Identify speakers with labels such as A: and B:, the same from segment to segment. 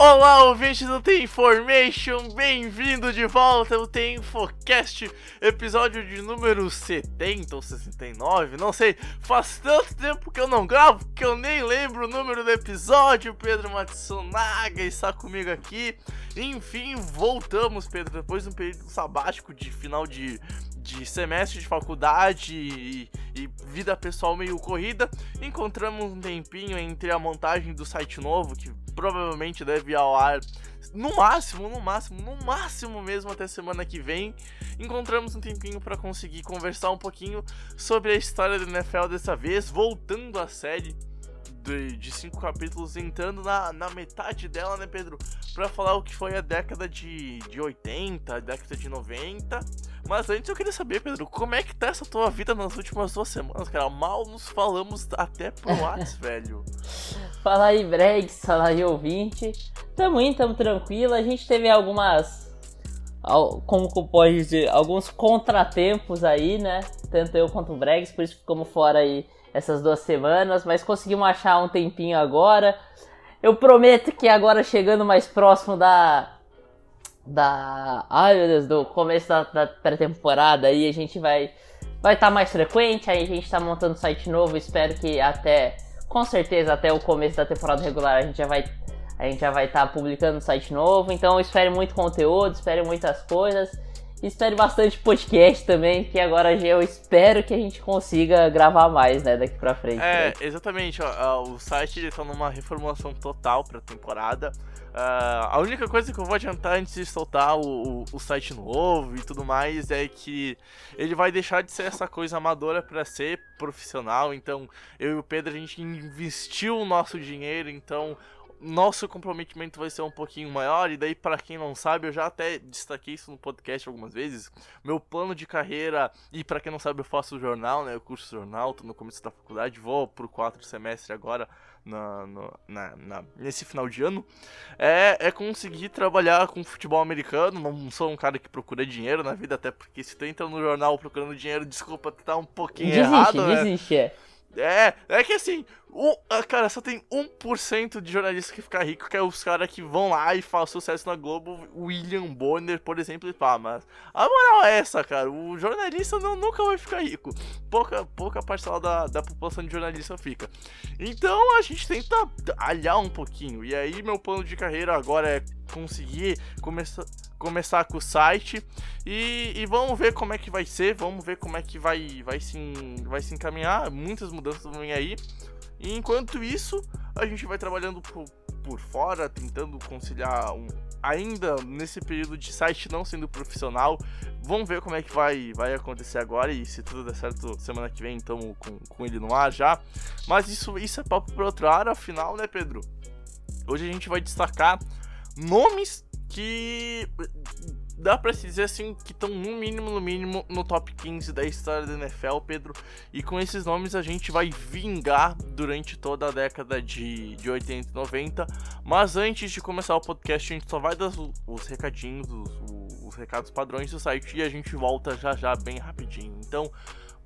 A: Olá, ouvintes do The Information, bem-vindo de volta ao The Infocast, episódio de número 70 ou 69, não sei, faz tanto tempo que eu não gravo que eu nem lembro o número do episódio. Pedro Matsunaga está comigo aqui. Enfim, voltamos, Pedro, depois de um período sabático de final de, de semestre de faculdade e, e vida pessoal meio corrida. Encontramos um tempinho entre a montagem do site novo, que provavelmente deve ir ao ar no máximo, no máximo, no máximo mesmo até semana que vem. Encontramos um tempinho para conseguir conversar um pouquinho sobre a história do NFL dessa vez, voltando à série de, de cinco capítulos, entrando na, na metade dela, né, Pedro? Pra falar o que foi a década de, de 80, a década de 90. Mas antes eu queria saber, Pedro, como é que tá essa tua vida nas últimas duas semanas, cara? Mal nos falamos até pro Whats, velho.
B: Fala aí, Bregs, fala aí, ouvinte. Tamo indo, tamo tranquilo. A gente teve algumas. al- Como que eu posso dizer? Alguns contratempos aí, né? Tanto eu quanto o Bregs, por isso ficamos fora aí essas duas semanas. Mas conseguimos achar um tempinho agora. Eu prometo que agora chegando mais próximo da. Da. Ai meu Deus, do começo da, da pré-temporada aí a gente vai. Vai estar mais frequente, aí a gente tá montando site novo, espero que até com certeza até o começo da temporada regular a gente já vai a gente já vai estar publicando um site novo, então espere muito conteúdo, espere muitas coisas. Espere bastante podcast também, que agora já eu espero que a gente consiga gravar mais, né, daqui pra frente.
A: É,
B: né?
A: exatamente. ó, o site ele tá numa reformulação total pra temporada. Ah, a única coisa que eu vou adiantar antes de soltar o, o, o site novo e tudo mais é que ele vai deixar de ser essa coisa amadora pra ser profissional. Então, eu e o Pedro a gente investiu o nosso dinheiro, então nosso comprometimento vai ser um pouquinho maior. E daí, para quem não sabe, eu já até destaquei isso no podcast algumas vezes. Meu plano de carreira, e para quem não sabe, eu faço jornal, né? Eu curso jornal, tô no começo da faculdade, vou pro quatro semestre agora. Na, no- na- na- nesse final de ano é, é conseguir trabalhar com futebol americano. Não sou um cara que procura dinheiro na vida, até porque se tu entra no jornal procurando dinheiro, desculpa, tá um pouquinho
B: desiste,
A: errado, né?
B: desiste, é.
A: É, é que assim, um, ah, cara, só tem 1% de jornalista que fica rico, que é os caras que vão lá e fazem sucesso na Globo, William Bonner, por exemplo, e pá, mas a moral é essa, cara, o jornalista não, nunca vai ficar rico, pouca, pouca parcela da, da população de jornalista fica. Então a gente tenta alhar um pouquinho, e aí meu plano de carreira agora é conseguir começar, começar com o site e, e vamos ver como é que vai ser, vamos ver como é que vai, vai, se, vai se encaminhar. Muitas mudanças vêm aí. E enquanto isso, a gente vai trabalhando por, por fora, tentando conciliar um, ainda nesse período de site não sendo profissional. Vamos ver como é que vai, vai acontecer agora e se tudo der certo semana que vem, então com, com ele no ar já. Mas isso, isso é papo para outra hora, afinal, né, Pedro? Hoje a gente vai destacar nomes que dá pra se dizer assim que estão no mínimo, no mínimo, no top 15 da história da NFL, Pedro. E com esses nomes a gente vai vingar durante toda a década de, de 80 e 90. Mas antes de começar o podcast, a gente só vai dar os, os recadinhos, os, os recados padrões do site e a gente volta já já bem rapidinho. Então.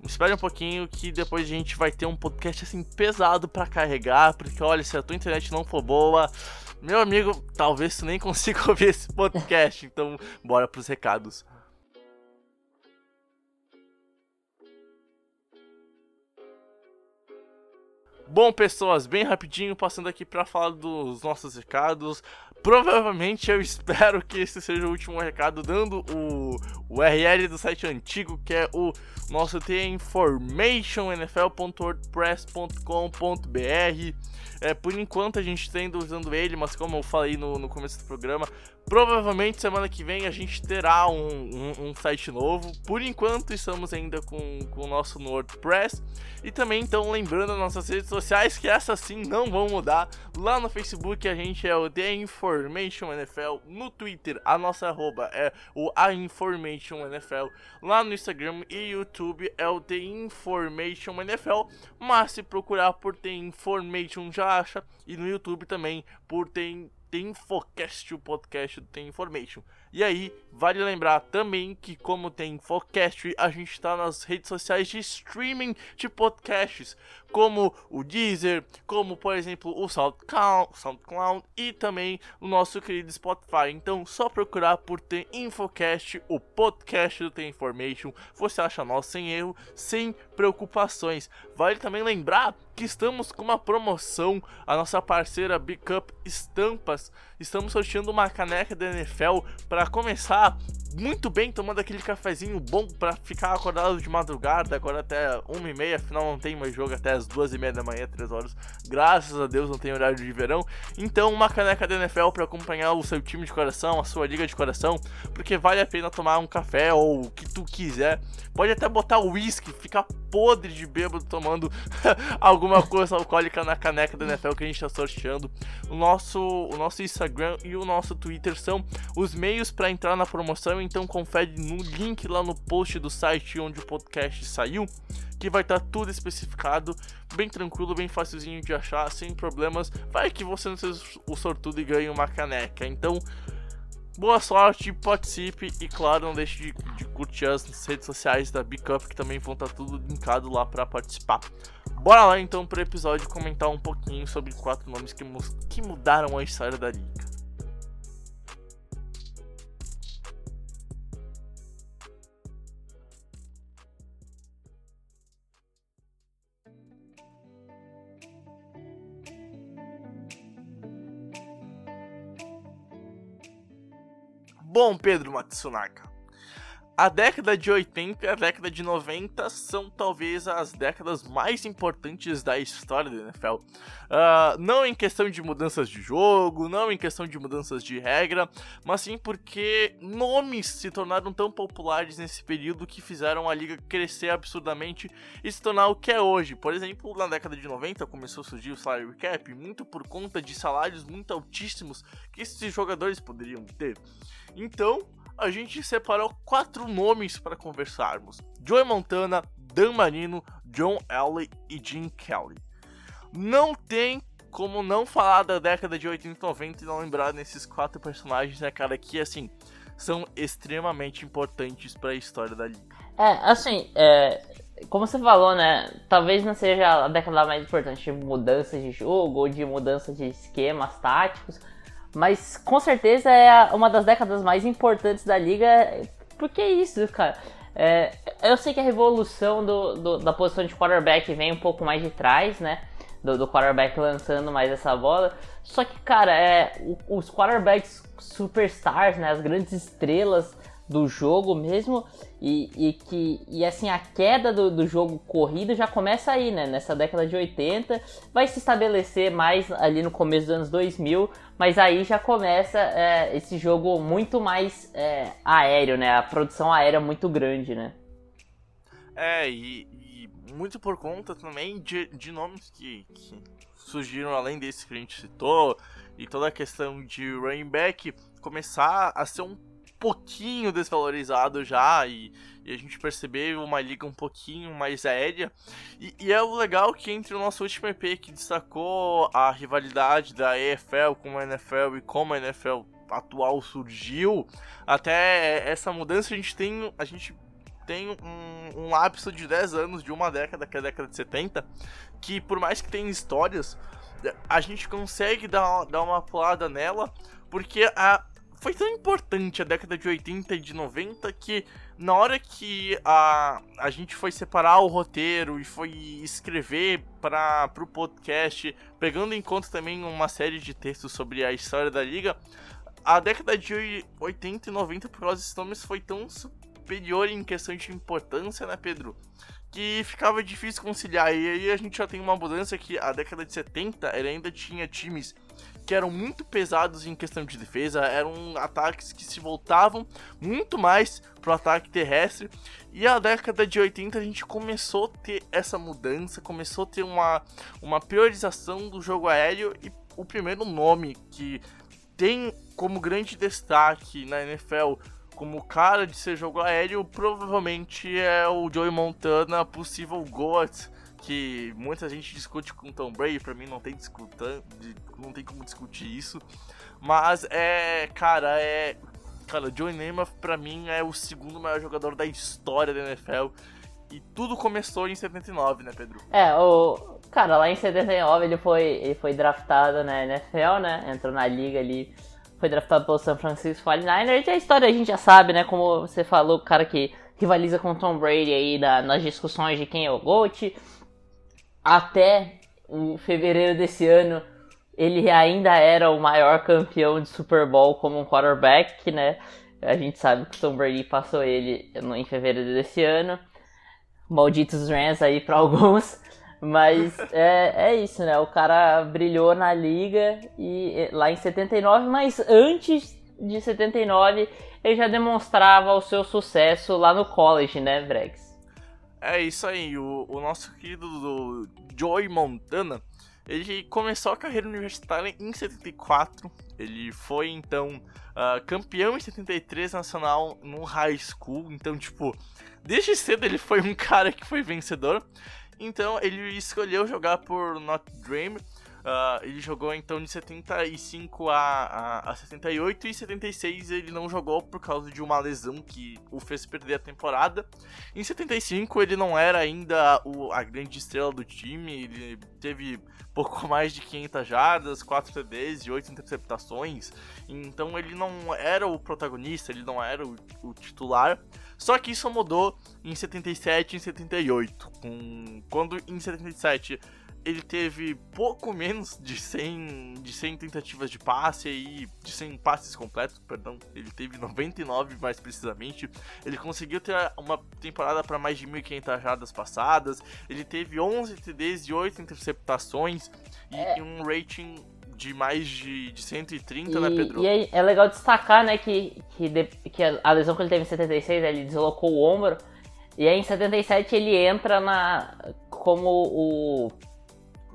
A: Espere um pouquinho que depois a gente vai ter um podcast assim pesado pra carregar, porque olha, se a tua internet não for boa, meu amigo, talvez tu nem consiga ouvir esse podcast. Então, bora pros recados. Bom, pessoas, bem rapidinho, passando aqui para falar dos nossos recados. Provavelmente eu espero que esse seja o último recado, dando o URL do site antigo, que é o nosso theinformationnfl.wordpress.com.br. É, por enquanto a gente está usando ele, mas como eu falei no, no começo do programa, Provavelmente semana que vem a gente terá um, um, um, site novo. Por enquanto estamos ainda com, com o nosso WordPress. E também então lembrando nossas redes sociais que essas sim não vão mudar. Lá no Facebook a gente é o The Information NFL. No Twitter a nossa arroba é o A Information NFL. Lá no Instagram e YouTube é o The Information NFL. Mas se procurar por The Information já acha. E no YouTube também por The tem Infocast, o podcast do Tem Information. E aí, vale lembrar também que, como tem Infocast, a gente está nas redes sociais de streaming de podcasts, como o Deezer, como por exemplo o SoundCloud, SoundCloud e também o nosso querido Spotify. Então, só procurar por Tem Infocast, o podcast do Tem Information. Você acha nós sem erro, sem preocupações. Vale também lembrar que estamos com uma promoção, a nossa parceira Big Up Estampas. Estamos sorteando uma caneca da NFL para começar muito bem, tomando aquele cafezinho bom para ficar acordado de madrugada, agora até 1 e meia, afinal não tem mais jogo até as 2 e meia da manhã, 3 horas. Graças a Deus não tem horário de verão. Então, uma caneca da NFL para acompanhar o seu time de coração, a sua liga de coração, porque vale a pena tomar um café ou o que tu quiser. Pode até botar uísque, ficar podre de bêbado tomando alguma coisa alcoólica na caneca da NFL que a gente está sorteando. O nosso, o nosso Instagram e o nosso Twitter são os meios para entrar na promoção, então confere no link lá no post do site onde o podcast saiu, que vai estar tá tudo especificado, bem tranquilo, bem facilzinho de achar, sem problemas. Vai que você não seja o sortudo e ganhe uma caneca. Então, Boa sorte, participe e claro, não deixe de, de curtir as redes sociais da Big Up que também vão estar tá tudo linkado lá para participar. Bora lá então pro episódio comentar um pouquinho sobre quatro nomes que, que mudaram a história da liga. Bom, Pedro Matsunaka, a década de 80 e a década de 90 são talvez as décadas mais importantes da história da NFL. Uh, ah, não em questão de mudanças de jogo, não em questão de mudanças de regra, mas sim porque nomes se tornaram tão populares nesse período que fizeram a liga crescer absurdamente e se tornar o que é hoje. Por exemplo, na década de 90 começou a surgir o salary cap, muito por conta de salários muito altíssimos que esses jogadores poderiam ter. Então, a gente separou quatro nomes para conversarmos: Joey Montana, Dan Marino, John Elway e Jim Kelly. Não tem como não falar da década de 80 e 90 e não lembrar desses quatro personagens, né, cara, que assim são extremamente importantes para a história da liga.
B: É, assim, é, como você falou, né? Talvez não seja a década mais importante de mudanças de jogo ou de mudança de esquemas táticos, mas com certeza é uma das décadas mais importantes da liga. Porque é isso, cara. É, eu sei que a revolução do, do, da posição de quarterback vem um pouco mais de trás, né? Do, do quarterback lançando mais essa bola. Só que, cara, é, os quarterbacks superstars, né? As grandes estrelas do jogo mesmo e, e que e assim a queda do, do jogo corrido já começa aí, né? Nessa década de 80 vai se estabelecer mais ali no começo dos anos 2000, mas aí já começa é, esse jogo muito mais é, aéreo, né? A produção aérea muito grande, né?
A: É, e, e muito por conta também de, de nomes que, que surgiram além desse que a gente citou, e toda a questão de running back começar a ser um pouquinho desvalorizado já e, e, a gente percebeu uma liga um pouquinho mais aérea. E, e, é o legal que entre o nosso último EP que destacou a rivalidade da EFL com a NFL e como a NFL atual surgiu, até essa mudança a gente tem, a gente tem um, um lapso de 10 anos de uma década, que é a década de 70, que por mais que tenha histórias, a gente consegue dar, dar uma pulada nela, porque a, foi tão importante a década de 80 e de 90 que na hora que a, a gente foi separar o roteiro e foi escrever para o podcast, pegando em conta também uma série de textos sobre a história da liga, a década de 80 e 90 para os Stones foi tão superior em questão de importância, né, Pedro? Que ficava difícil conciliar. E aí a gente já tem uma mudança que a década de 70 ele ainda tinha times que eram muito pesados em questão de defesa, eram ataques que se voltavam muito mais pro ataque terrestre. E a década de 80 a gente começou a ter essa mudança, começou a ter uma, uma priorização do jogo aéreo e o primeiro nome que tem como grande destaque na NFL como cara de ser jogo aéreo provavelmente é o Joey Montana, possível GOAT que muita gente discute com Tom Brady, para mim não tem discuta, não tem como discutir isso. Mas é, cara, é cara, Joey Namath para mim é o segundo maior jogador da história da NFL. E tudo começou em 79, né, Pedro?
B: É, o cara, lá em 79 ele foi ele foi draftado na NFL, né? Entrou na liga ali, foi draftado pelo San Francisco 49ers. E a história a gente já sabe, né, como você falou, o cara que rivaliza com Tom Brady aí na, nas discussões de quem é o GOAT até em fevereiro desse ano ele ainda era o maior campeão de Super Bowl como um quarterback, né? A gente sabe que o Tom Brady passou ele em fevereiro desse ano. Malditos Rams aí para alguns. Mas é, é isso, né? O cara brilhou na liga e lá em 79, mas antes de 79 ele já demonstrava o seu sucesso lá no college, né, Bregs?
A: É isso aí, o, o nosso querido do Joey Montana, ele começou a carreira universitária em 74, ele foi então uh, campeão em 73 nacional no high school, então tipo, desde cedo ele foi um cara que foi vencedor, então ele escolheu jogar por Notre Dame, Uh, ele jogou então de 75 a, a, a 78 e 76 ele não jogou por causa de uma lesão que o fez perder a temporada. Em 75 ele não era ainda o, a grande estrela do time, ele teve pouco mais de 500 jardas, 4 TDs e 8 interceptações, então ele não era o protagonista, ele não era o, o titular. Só que isso mudou em 77 e em 78, com, quando em 77 ele teve pouco menos de 100, de 100 tentativas de passe e de 100 passes completos, perdão, ele teve 99 mais precisamente. Ele conseguiu ter uma temporada para mais de 1.500 jardas passadas, ele teve 11 TDs e 8 interceptações e, é. um rating de mais de, de 130,
B: e,
A: né, Pedro?
B: E é, é legal destacar, né, que, que, de, que a lesão que ele teve em 76, ele deslocou o ombro, e aí em 77 ele entra na como o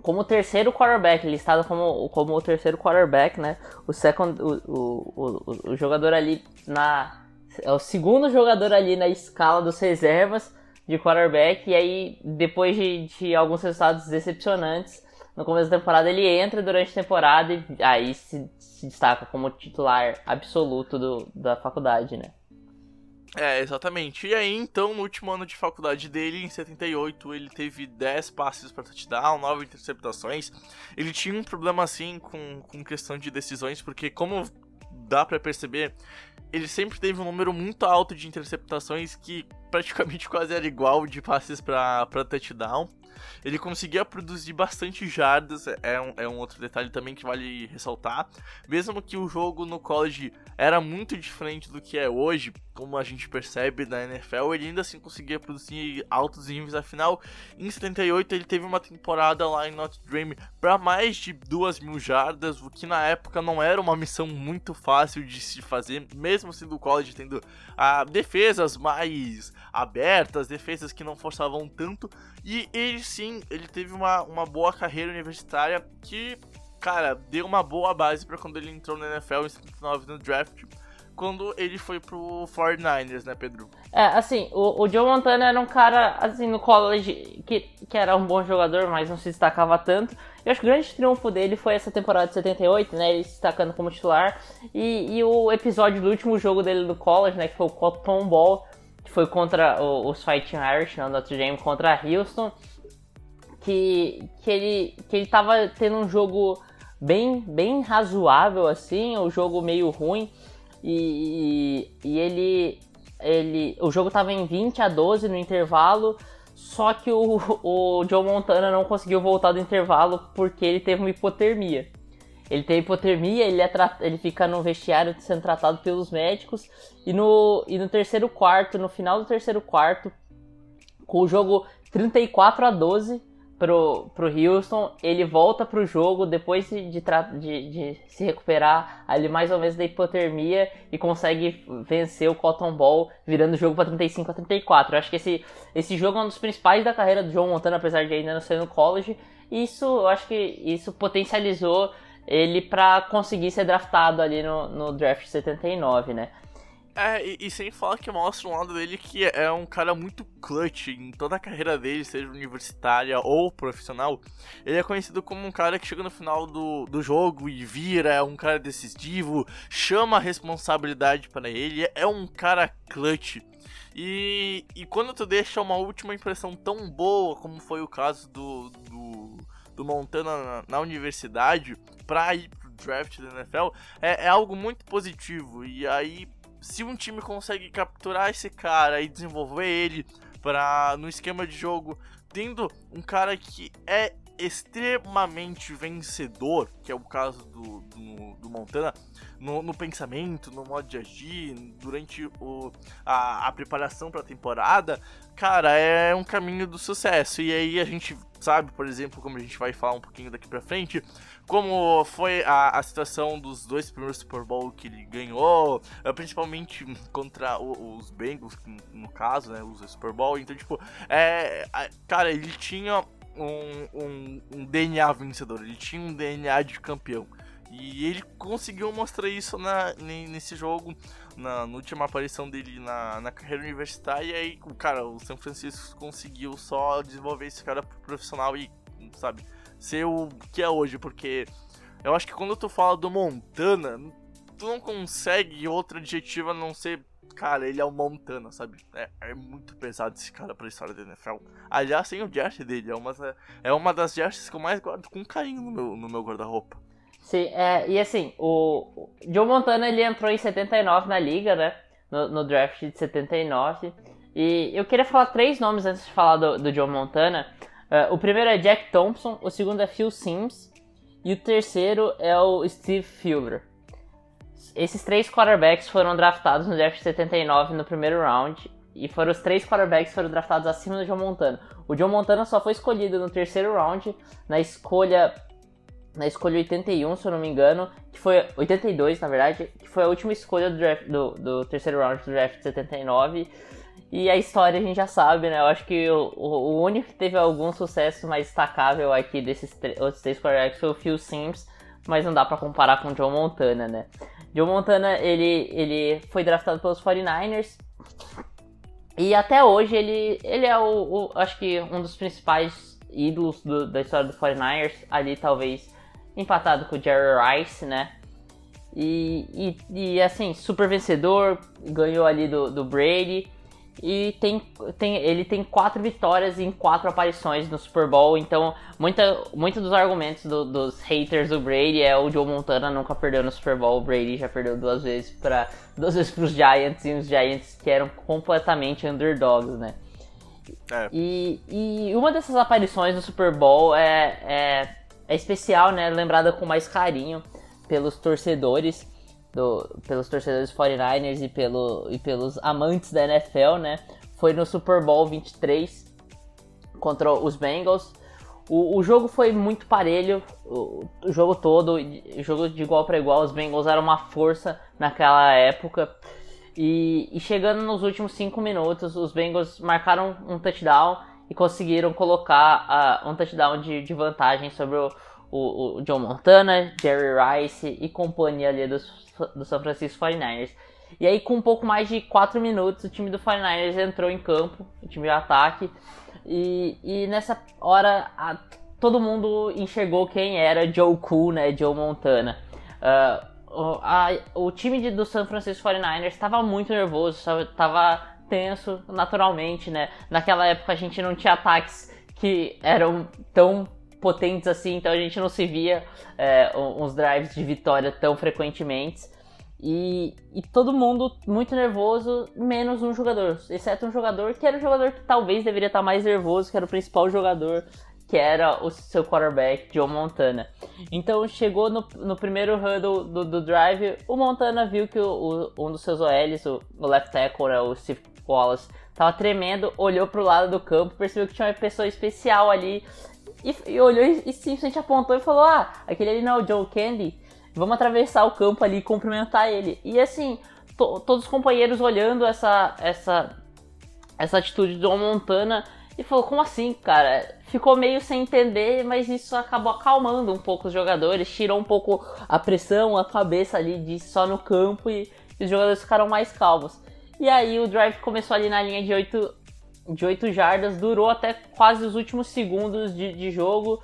B: como o terceiro quarterback, listado como, como o terceiro quarterback, né? O, second, o, o, o, o jogador ali na. É o segundo jogador ali na escala dos reservas de quarterback. E aí, depois de, de alguns resultados decepcionantes, no começo da temporada ele entra durante a temporada e aí se, se destaca como titular absoluto do, da faculdade, né?
A: É, exatamente. E aí, então, no último ano de faculdade dele, em 78, ele teve 10 passes para touchdown, 9 interceptações. Ele tinha um problema, assim, com, com questão de decisões, porque, como dá para perceber, ele sempre teve um número muito alto de interceptações que praticamente quase era igual de passes para touchdown. Ele conseguia produzir bastante jardas, é um, é um outro detalhe também que vale ressaltar. Mesmo que o jogo no college era muito diferente do que é hoje, como a gente percebe na NFL, ele ainda assim conseguia produzir altos níveis. Afinal, em 78 ele teve uma temporada lá em Notre Dame para mais de 2 mil jardas, o que na época não era uma missão muito fácil de se fazer, mesmo sendo o college tendo ah, defesas mais abertas, defesas que não forçavam tanto. E ele sim, ele teve uma, uma boa carreira universitária que, cara, deu uma boa base para quando ele entrou na NFL em 79 no draft quando ele foi pro 49ers, né, Pedro?
B: É, assim, o, o Joe Montana era um cara, assim, no college que, que era um bom jogador, mas não se destacava tanto. Eu acho que o grande triunfo dele foi essa temporada de 78, né, ele se destacando como titular. E, e o episódio do último jogo dele no college, né, que foi o Cotton Ball, que foi contra o, os Fighting Irish, né, Notre Dame contra Houston, que, que, ele, que ele tava tendo um jogo bem, bem razoável, assim, um jogo meio ruim. E, e, ele, ele. O jogo tava em 20 a 12 no intervalo. Só que o, o Joe Montana não conseguiu voltar do intervalo porque ele teve uma hipotermia. Ele tem hipotermia, ele, é ele fica no vestiário sendo tratado pelos médicos. E no, e no terceiro quarto, no final do terceiro quarto, com o jogo 34 a 12 pro, pro Houston, ele volta pro jogo depois de, de, de, se recuperar ali mais ou menos da hipotermia e consegue vencer o Cotton Ball, virando o jogo para 35 a 34. Eu acho que esse, esse jogo é um dos principais da carreira do Joe Montana, apesar de ainda não ser no college. E isso, eu acho que isso potencializou ele para conseguir ser draftado ali no, no draft 79, né?
A: É, e, e, sem falar que mostra um lado dele que é um cara muito clutch em toda a carreira dele, seja universitária ou profissional. Ele é conhecido como um cara que chega no final do, do jogo e vira, é um cara decisivo, chama a responsabilidade para ele, é um cara clutch. E, e quando tu deixa uma última impressão tão boa como foi o caso do, do, do Montana na, na universidade, pra ir pro draft da NFL, é, é algo muito positivo. E aí se um time consegue capturar esse cara e desenvolver ele para no esquema de jogo, tendo um cara que é extremamente vencedor, que é o caso do, do, do Montana, no, no, pensamento, no modo de agir, durante o, a, a preparação para a temporada, cara, é um caminho do sucesso. E aí a gente sabe, por exemplo, como a gente vai falar um pouquinho daqui para frente, como foi a, a situação dos dois primeiros Super Bowl que ele ganhou, eh, principalmente contra o, os Bengals, no caso, né, os Super Bowl. Então, tipo, é, cara, ele tinha um, um, um DNA vencedor, ele tinha um DNA de campeão. E ele conseguiu mostrar isso na, nesse jogo, na, na última aparição dele na, na carreira universitária. E aí, cara, o São Francisco conseguiu só desenvolver esse cara profissional e, sabe, ser o que é hoje, porque eu acho que quando tu fala do Montana, tu não consegue outro adjetivo a não ser. Cara, ele é o Montana, sabe? É, é muito pesado esse cara pra história da NFL. Aliás, tem o jersey dele, é uma, é uma das jerseys que eu mais guardo com carinho no meu, no meu guarda-roupa.
B: Sim, é, e assim, o, Joe Montana ele entrou em 79 na liga, né? No, no, draft de 79. E eu queria falar três nomes antes de falar do, do Joe Montana. Uh, o primeiro é Jack Thompson, o segundo é Phil Sims e o terceiro é o Steve Fuller. Esses três quarterbacks foram draftados no draft 79 no primeiro round e foram os três quarterbacks foram draftados acima do John Montana. O John Montana só foi escolhido no terceiro round na escolha na escolha 81, se eu não me engano, que foi 82, na verdade, que foi a última escolha do, draft, do, do terceiro round do draft 79 e a história a gente já sabe, né? Eu acho que o, o único que teve algum sucesso mais destacável aqui desses outros três quarterbacks foi o Phil Sims, mas não dá para comparar com o Joe Montana, né? Joe Montana, ele, ele foi draftado pelos 49ers e até hoje ele, ele é o, o acho que um dos principais ídolos do, da história do 49ers, ali talvez empatado com o Jerry Rice, né? E, e, e assim, super vencedor, ganhou ali do, do Brady e tem, tem, ele tem quatro vitórias em quatro aparições no Super Bowl, então muita, muito dos argumentos do, dos haters do Brady é o Joe Montana nunca perdeu no Super Bowl, o Brady já perdeu duas vezes para duas vezes para os Giants e os Giants que eram completamente underdogs, né? É. E, e uma dessas aparições no Super Bowl é, é, é especial, né? Lembrada com mais carinho pelos torcedores do, pelos torcedores 49ers e, pelo, e pelos amantes da NFL, né? Foi no Super Bowl 23 contra os Bengals. O, o jogo foi muito parelho, o, o jogo todo, jogo de igual para igual. Os Bengals eram uma força naquela época. E, e chegando nos últimos 5 minutos, os Bengals marcaram um touchdown e conseguiram colocar uh, um touchdown de, de vantagem sobre o, o, o John Montana, Jerry Rice e companhia ali dos do São Francisco 49ers. E aí, com um pouco mais de 4 minutos, o time do 49ers entrou em campo, o time de ataque, e, e nessa hora a, todo mundo enxergou quem era Joe Cool, né, Joe Montana. Uh, a, o time de, do São Francisco 49ers estava muito nervoso, estava tenso naturalmente, né? Naquela época a gente não tinha ataques que eram tão potentes assim, então a gente não se via é, uns drives de vitória tão frequentemente. E, e todo mundo muito nervoso, menos um jogador. Exceto um jogador que era o jogador que talvez deveria estar mais nervoso, que era o principal jogador, que era o seu quarterback, Joe Montana. Então chegou no, no primeiro huddle do, do drive, o Montana viu que o, o, um dos seus OLs, o, o left tackle, né, o Steve Wallace, tava tremendo, olhou pro lado do campo, percebeu que tinha uma pessoa especial ali e, e olhou e, e simplesmente apontou e falou: Ah, aquele ali não é o Joe Candy vamos atravessar o campo ali e cumprimentar ele. E assim, to, todos os companheiros olhando essa, essa, essa atitude do Montana e falou, como assim, cara? Ficou meio sem entender, mas isso acabou acalmando um pouco os jogadores, tirou um pouco a pressão, a cabeça ali de só no campo e, e os jogadores ficaram mais calmos. E aí o drive começou ali na linha de 8, de 8 jardas, durou até quase os últimos segundos de, de jogo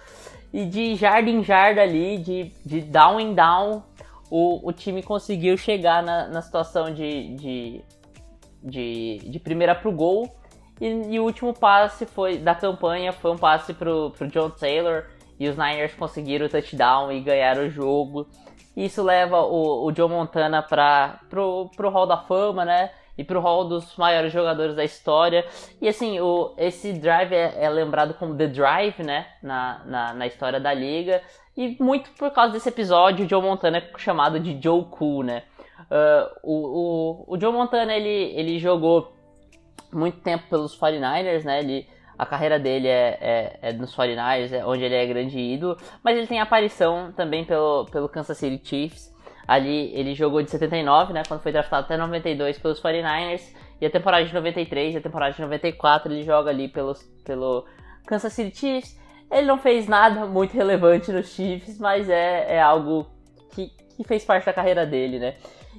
B: e de jarda em jarda ali, de, de down em down, o, o time conseguiu chegar na, na situação de, de, de, de primeira pro gol. E, e, o último passe foi da campanha foi um passe pro, pro John Taylor. E os Niners conseguiram o touchdown e ganharam o jogo. Isso leva o, o Joe Montana para pro, pro Hall da Fama, né? e pro hall dos maiores jogadores da história. E assim, o, esse drive é, é lembrado como The Drive, né? Na, na, na, história da liga. E muito por causa desse episódio, o Joe Montana é chamado de Joe Cool, né? Uh, o, o, o Joe Montana, ele, ele jogou muito tempo pelos 49ers, né? Ele, a carreira dele é, é, é nos 49ers, é onde ele é grande ídolo. Mas ele tem aparição também pelo, pelo Kansas City Chiefs. Ali ele jogou de 79, né, quando foi draftado até 92 pelos 49ers, e a temporada de 93 e a temporada de 94 ele joga ali pelos, pelo Kansas City Chiefs. Ele não fez nada muito relevante nos Chiefs, mas é, é algo que, que fez parte da carreira dele, né?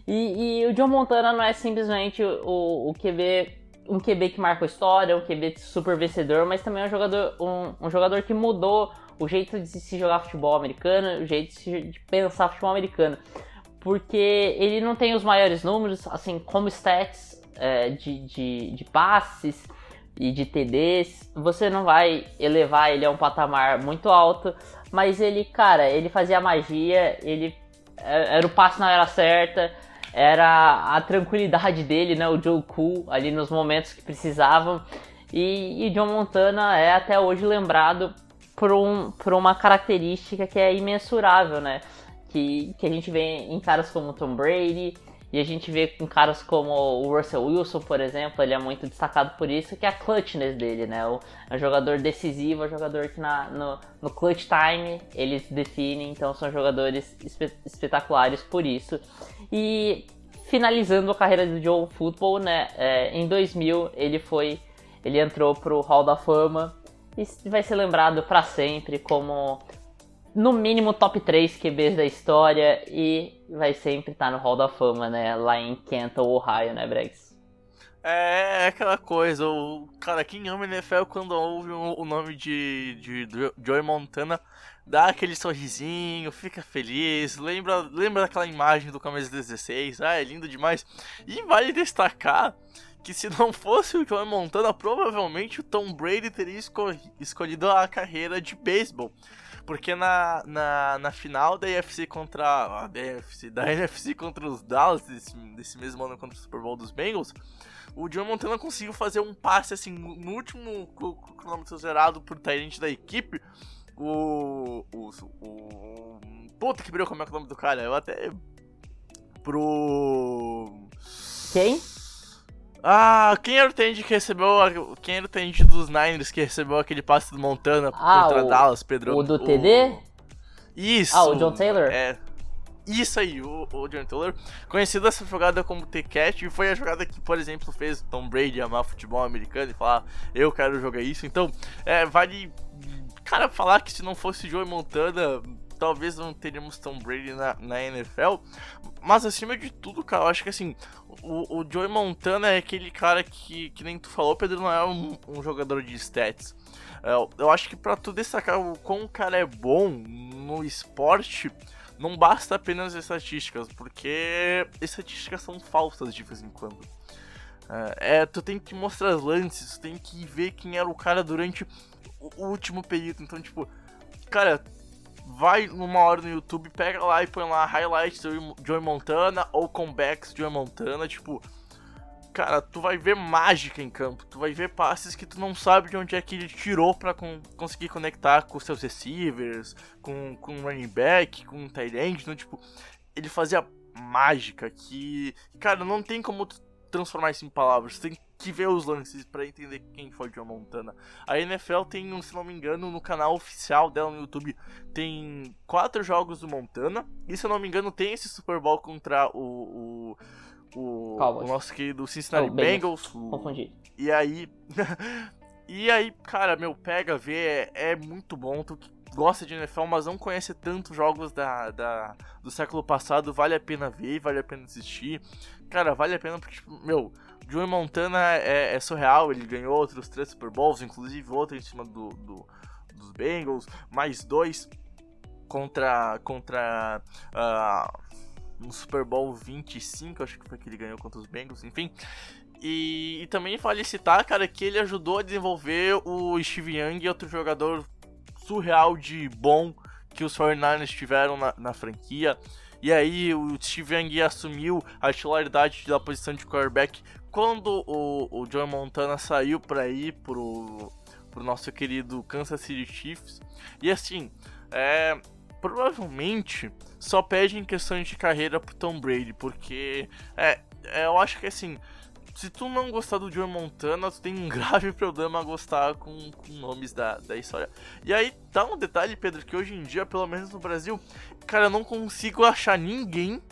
B: E, e o John Montana não é simplesmente o, o QB um QB que marca a história, um QB super vencedor, mas também um jogador, um, um jogador que mudou o jeito de se jogar futebol americano, o jeito de, se, de pensar futebol americano. Porque ele não tem os maiores números, assim, como stats é, de, de, de passes e de TDs, você não vai elevar ele a um patamar muito alto, mas ele, cara, ele fazia magia, ele é, era o passe na hora certa, era a tranquilidade dele, né, o Joe Cool ali nos momentos que precisavam. E, e John Montana é até hoje lembrado por, um, por uma característica que é imensurável, né? que, que a gente vê em caras como Tom Brady e a gente vê em caras como o Russell Wilson, por exemplo, ele é muito destacado por isso, que é a clutchness dele, né? O, é um jogador decisivo, é um jogador que na, no, no clutch time eles definem, então são jogadores espe espetaculares por isso. E finalizando a carreira do Joe Football, né? É, em 2000 ele foi, ele entrou pro Hall da Fama e vai ser lembrado para sempre como no mínimo top 3 QBs da história e vai sempre estar no Hall da Fama, né? Lá em Kenton, Ohio, né, Bregs?
A: É, é aquela coisa, o cara, quem ama NFL quando ouve o nome de, de, de Joey Montana dá aquele sorrisinho, fica feliz, lembra, lembra daquela imagem do camisa 16, ah, é lindo demais. E vale destacar que se não fosse o Joey Montana, provavelmente o Tom Brady teria escolhido a carreira de beisebol. Porque na, na, na final da NFC contra. A da, da NFC contra os Dallas, desse, desse mesmo ano contra o Super Bowl dos Bengals, o John Montana conseguiu fazer um passe assim no último cronômetro zerado por Tyrant da equipe. O, o, o. Puta que brilhou como é, é o nome do cara? Eu até. Pro.
B: Quem?
A: Ah, quem era o Tende que recebeu. Quem era o Tende dos Niners que recebeu aquele passe do Montana
B: ah,
A: contra
B: o,
A: Dallas, Pedro?
B: O do TD?
A: Isso!
B: Ah, o John Taylor?
A: É. Isso aí, o, o John Taylor. Conhecido essa jogada como T-Cat, e foi a jogada que, por exemplo, fez o Tom Brady amar futebol americano e falar, eu quero jogar isso. Então, é, vale. Cara, falar que se não fosse Joe Montana, talvez não teríamos Tom Brady na, na NFL. Mas acima de tudo, cara, eu acho que assim, o, o Joey Montana é aquele cara que, que nem tu falou, Pedro, não é um, um jogador de stats. Eu, é, eu acho que para tu destacar o quão o cara é bom no esporte, não basta apenas estatísticas, porque estatísticas são falsas de vez em quando. É, é, tu tem que mostrar as lances, tu tem que ver quem era o cara durante o último período. Então, tipo, cara, vai numa hora no YouTube, pega lá e põe lá highlights do Joey Montana ou comebacks de Joey Montana, tipo, cara, tu vai ver mágica em campo, tu vai ver passes que tu não sabe de onde é que ele tirou para con conseguir conectar com seus receivers, com com running back, com tight end, então, tipo, ele fazia mágica que, cara, não tem como tu transformar isso em palavras, tem que ver os lances para entender quem foi Joe Montana. A NFL tem, se não me engano, no canal oficial dela no YouTube, tem quatro jogos do Montana. E se eu não me engano, tem esse Super Bowl contra o. o o, o nosso querido Cincinnati oh, Bengals.
B: Confundi.
A: E aí. e aí, cara, meu, pega, vê, é, é muito bom. Tu gosta de NFL, mas não conhece tantos jogos da, da, do século passado, vale a pena ver, vale a pena assistir. Cara, vale a pena porque, tipo, meu, Joey Montana é, é, surreal, ele ganhou outros três Super Bowls, inclusive outro em cima do, do dos Bengals, mais dois contra contra uh, Super Bowl 25, acho que foi que ele ganhou contra os Bengals, enfim. E, e, também vale citar, cara, que ele ajudou a desenvolver o Steve Young, outro jogador surreal de bom que os 49ers tiveram na, na franquia. E aí o Steve Young assumiu a titularidade da posição de quarterback quando o, o John Montana saiu para ir pro, pro nosso querido Kansas City Chiefs. E assim, é, provavelmente só pede em questões de carreira pro Tom Brady, porque é, é, eu acho que assim, se tu não gostar do Joe Montana, tu tem um grave problema a gostar com, com nomes da, da história. E aí tá um detalhe, Pedro, que hoje em dia, pelo menos no Brasil, cara, eu não consigo achar ninguém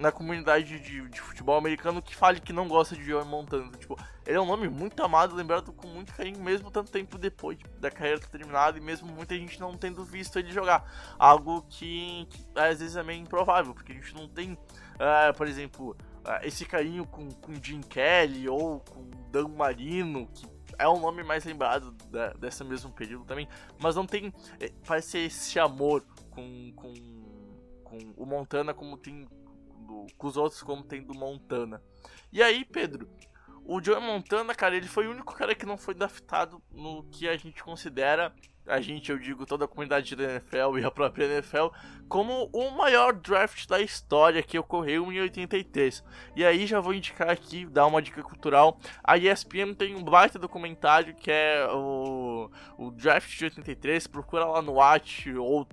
A: na comunidade de, de futebol americano que fale que não gosta de Joe Montana. Tipo, ele é um nome muito amado, lembrado com muito carinho, mesmo tanto tempo depois da carreira ter terminado e mesmo muita gente não tendo visto ele jogar. Algo que, que às vezes é meio improvável, porque a gente não tem, uh, por exemplo, uh, esse carinho com, com Jim Kelly ou com Dan Marino, que é o nome mais lembrado da, dessa mesmo período também, mas não tem, é, parece esse amor com, com, com o Montana como tem do, com os outros como tem do Montana. E aí, Pedro, o Joe Montana, cara, ele foi o único cara que não foi draftado no que a gente considera, a gente, eu digo, toda a comunidade da NFL e a própria NFL, como o maior draft da história que ocorreu em 83. E aí já vou indicar aqui, dar uma dica cultural. A ESPN tem um baita documentário que é o, o draft de 83, procura lá no Watch ou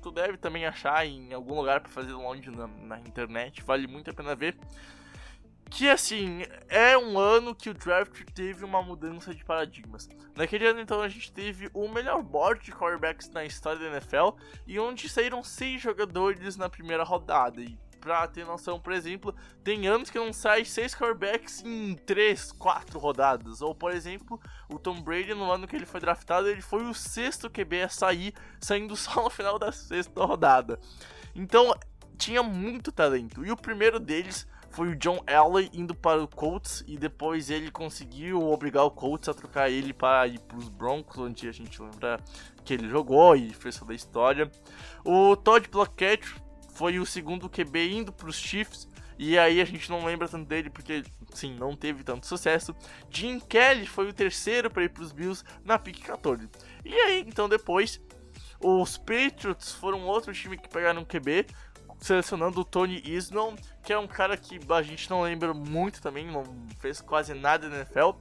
A: tu, deve também achar em algum lugar para fazer download na, na internet, vale muito a pena ver que assim, é um ano que o draft teve uma mudança de paradigmas. Naquele ano, então, a gente teve o melhor board de quarterbacks na história da NFL e onde saíram seis jogadores na primeira rodada. E pra ter noção, por exemplo, tem anos que não sai seis quarterbacks em três, quatro rodadas. Ou, por exemplo, o Tom Brady, no ano que ele foi draftado, ele foi o sexto QB a sair, saindo só no final da sexta rodada. Então, tinha muito talento. E o primeiro deles foi o John Elway indo para o Colts e depois ele conseguiu obrigar o Colts a trocar ele para ir para os Broncos, onde a gente lembra que ele jogou e fez toda a história. O Todd Blockett foi o segundo QB indo para os Chiefs e aí a gente não lembra tanto dele porque, sim, não teve tanto sucesso. Jim Kelly foi o terceiro para ir para os Bills na pick 14. E aí, então depois, os Patriots foram outro time que pegaram um QB, selecionando o Tony Isnon, que é um cara que a gente não lembra muito também, não fez quase nada na NFL.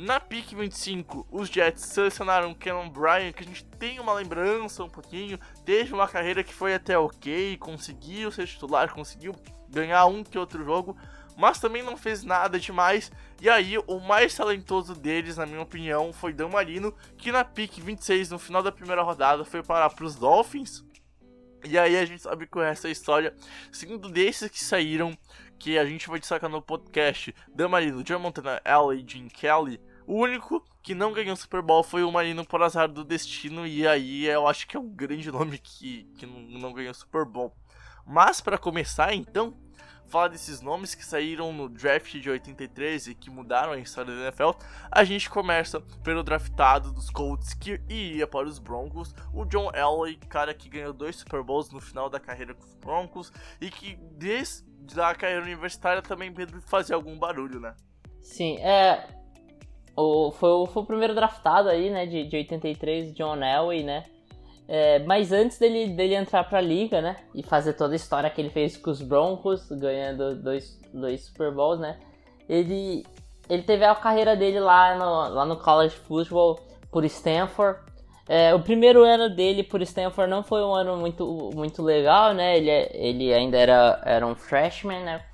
A: Na pick 25, os Jets selecionaram Kenan Bryan, que a gente tem uma lembrança um pouquinho, teve uma carreira que foi até ok, conseguiu ser titular, conseguiu ganhar um que outro jogo, mas também não fez nada demais. E aí, o mais talentoso deles, na minha opinião, foi Dan Marino, que na pick 26, no final da primeira rodada, foi parar para os Dolphins, e aí a gente sabe com essa história. Segundo desses que saíram, que a gente vai destacar no podcast, Dan Marino, John Montana, Ellie Jim Kelly, o único que não ganhou o Super Bowl foi o Marino por azar do destino, e aí eu acho que é um grande nome que, que não, ganhou o Super Bowl. Mas para começar, então, falar desses nomes que saíram no draft de 83 e que mudaram a história da NFL, a gente começa pelo draftado dos Colts que iria para os Broncos, o John Elway, cara que ganhou dois Super Bowls no final da carreira com os Broncos e que desde a carreira universitária também fazia algum barulho, né?
B: Sim, é. O, foi, foi o primeiro draftado aí, né, de, de 83, John Elway, né? É, mas antes dele, dele entrar pra liga, né? E fazer toda a história que ele fez com os Broncos, ganhando dois, dois Super Bowls, né? Ele, ele teve a carreira dele lá no, lá no college football por Stanford. É, o primeiro ano dele por Stanford não foi um ano muito, muito legal, né? Ele, ele ainda era, era um freshman, né?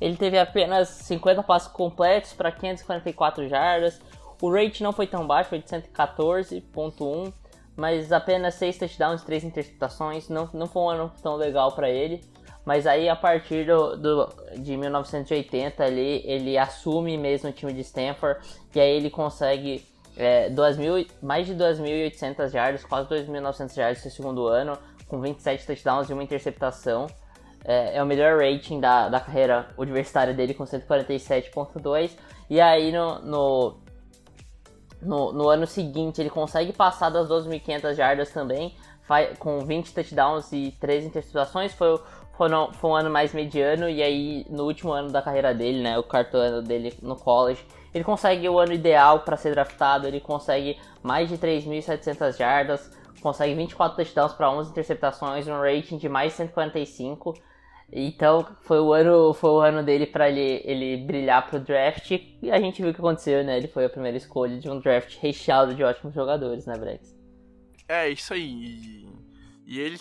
B: Ele teve apenas 50 passos completos para 544 jardas. O rate não foi tão baixo, foi de 114.1 mas apenas 6 touchdowns e 3 interceptações. Não, não foi um ano tão legal para ele. Mas aí a partir do, do, de 1980 ele, ele assume mesmo o time de Stanford e aí ele consegue é, 2 mil, mais de 2.800 yards, quase 2.900 yards no segundo ano, com 27 touchdowns e uma interceptação. É, é o melhor rating da, da carreira universitária dele com 147.2. E aí no, no no, no ano seguinte ele consegue passar das 12.500 jardas também, com 20 touchdowns e 3 interceptações. Foi, foi, no, foi um ano mais mediano, e aí no último ano da carreira dele, né, o quarto ano dele no college, ele consegue o ano ideal para ser draftado, ele consegue mais de 3.700 jardas, consegue 24 touchdowns para 11 interceptações, um rating de mais 145. Então foi o ano, foi o ano dele para ele, ele brilhar pro draft e a gente viu o que aconteceu, né? Ele foi a primeira escolha de um draft recheado de ótimos jogadores, né, Brex?
A: É, isso aí. E, ele,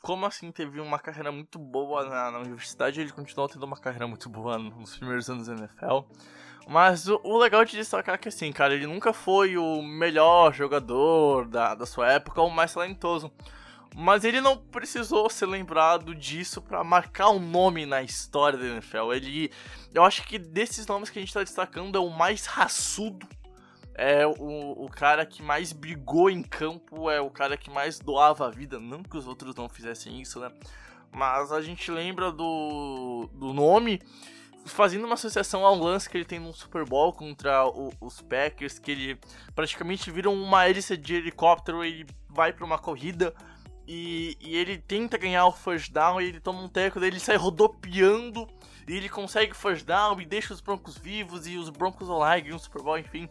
A: como assim, teve uma carreira muito boa na, na, universidade, ele continuou tendo uma carreira muito boa nos primeiros anos da NFL. Mas o, o, legal de destacar é que, assim, cara, ele nunca foi o melhor jogador da, da sua época ou o mais talentoso. Mas ele não precisou ser lembrado disso para marcar um nome na história da NFL. Ele, eu acho que desses nomes que a gente está destacando é o mais raçudo, é o, o cara que mais brigou em campo, é o cara que mais doava a vida. Não que os outros não fizessem isso, né? Mas a gente lembra do, do nome fazendo uma associação ao lance que ele tem no Super Bowl contra o, os Packers, que ele praticamente vira uma hélice de helicóptero, ele vai para uma corrida e, e, ele tenta ganhar o first down e ele toma um teco dele, ele sai rodopiando e ele consegue first down e deixa os Broncos vivos e os Broncos online ganham o Super Bowl, enfim.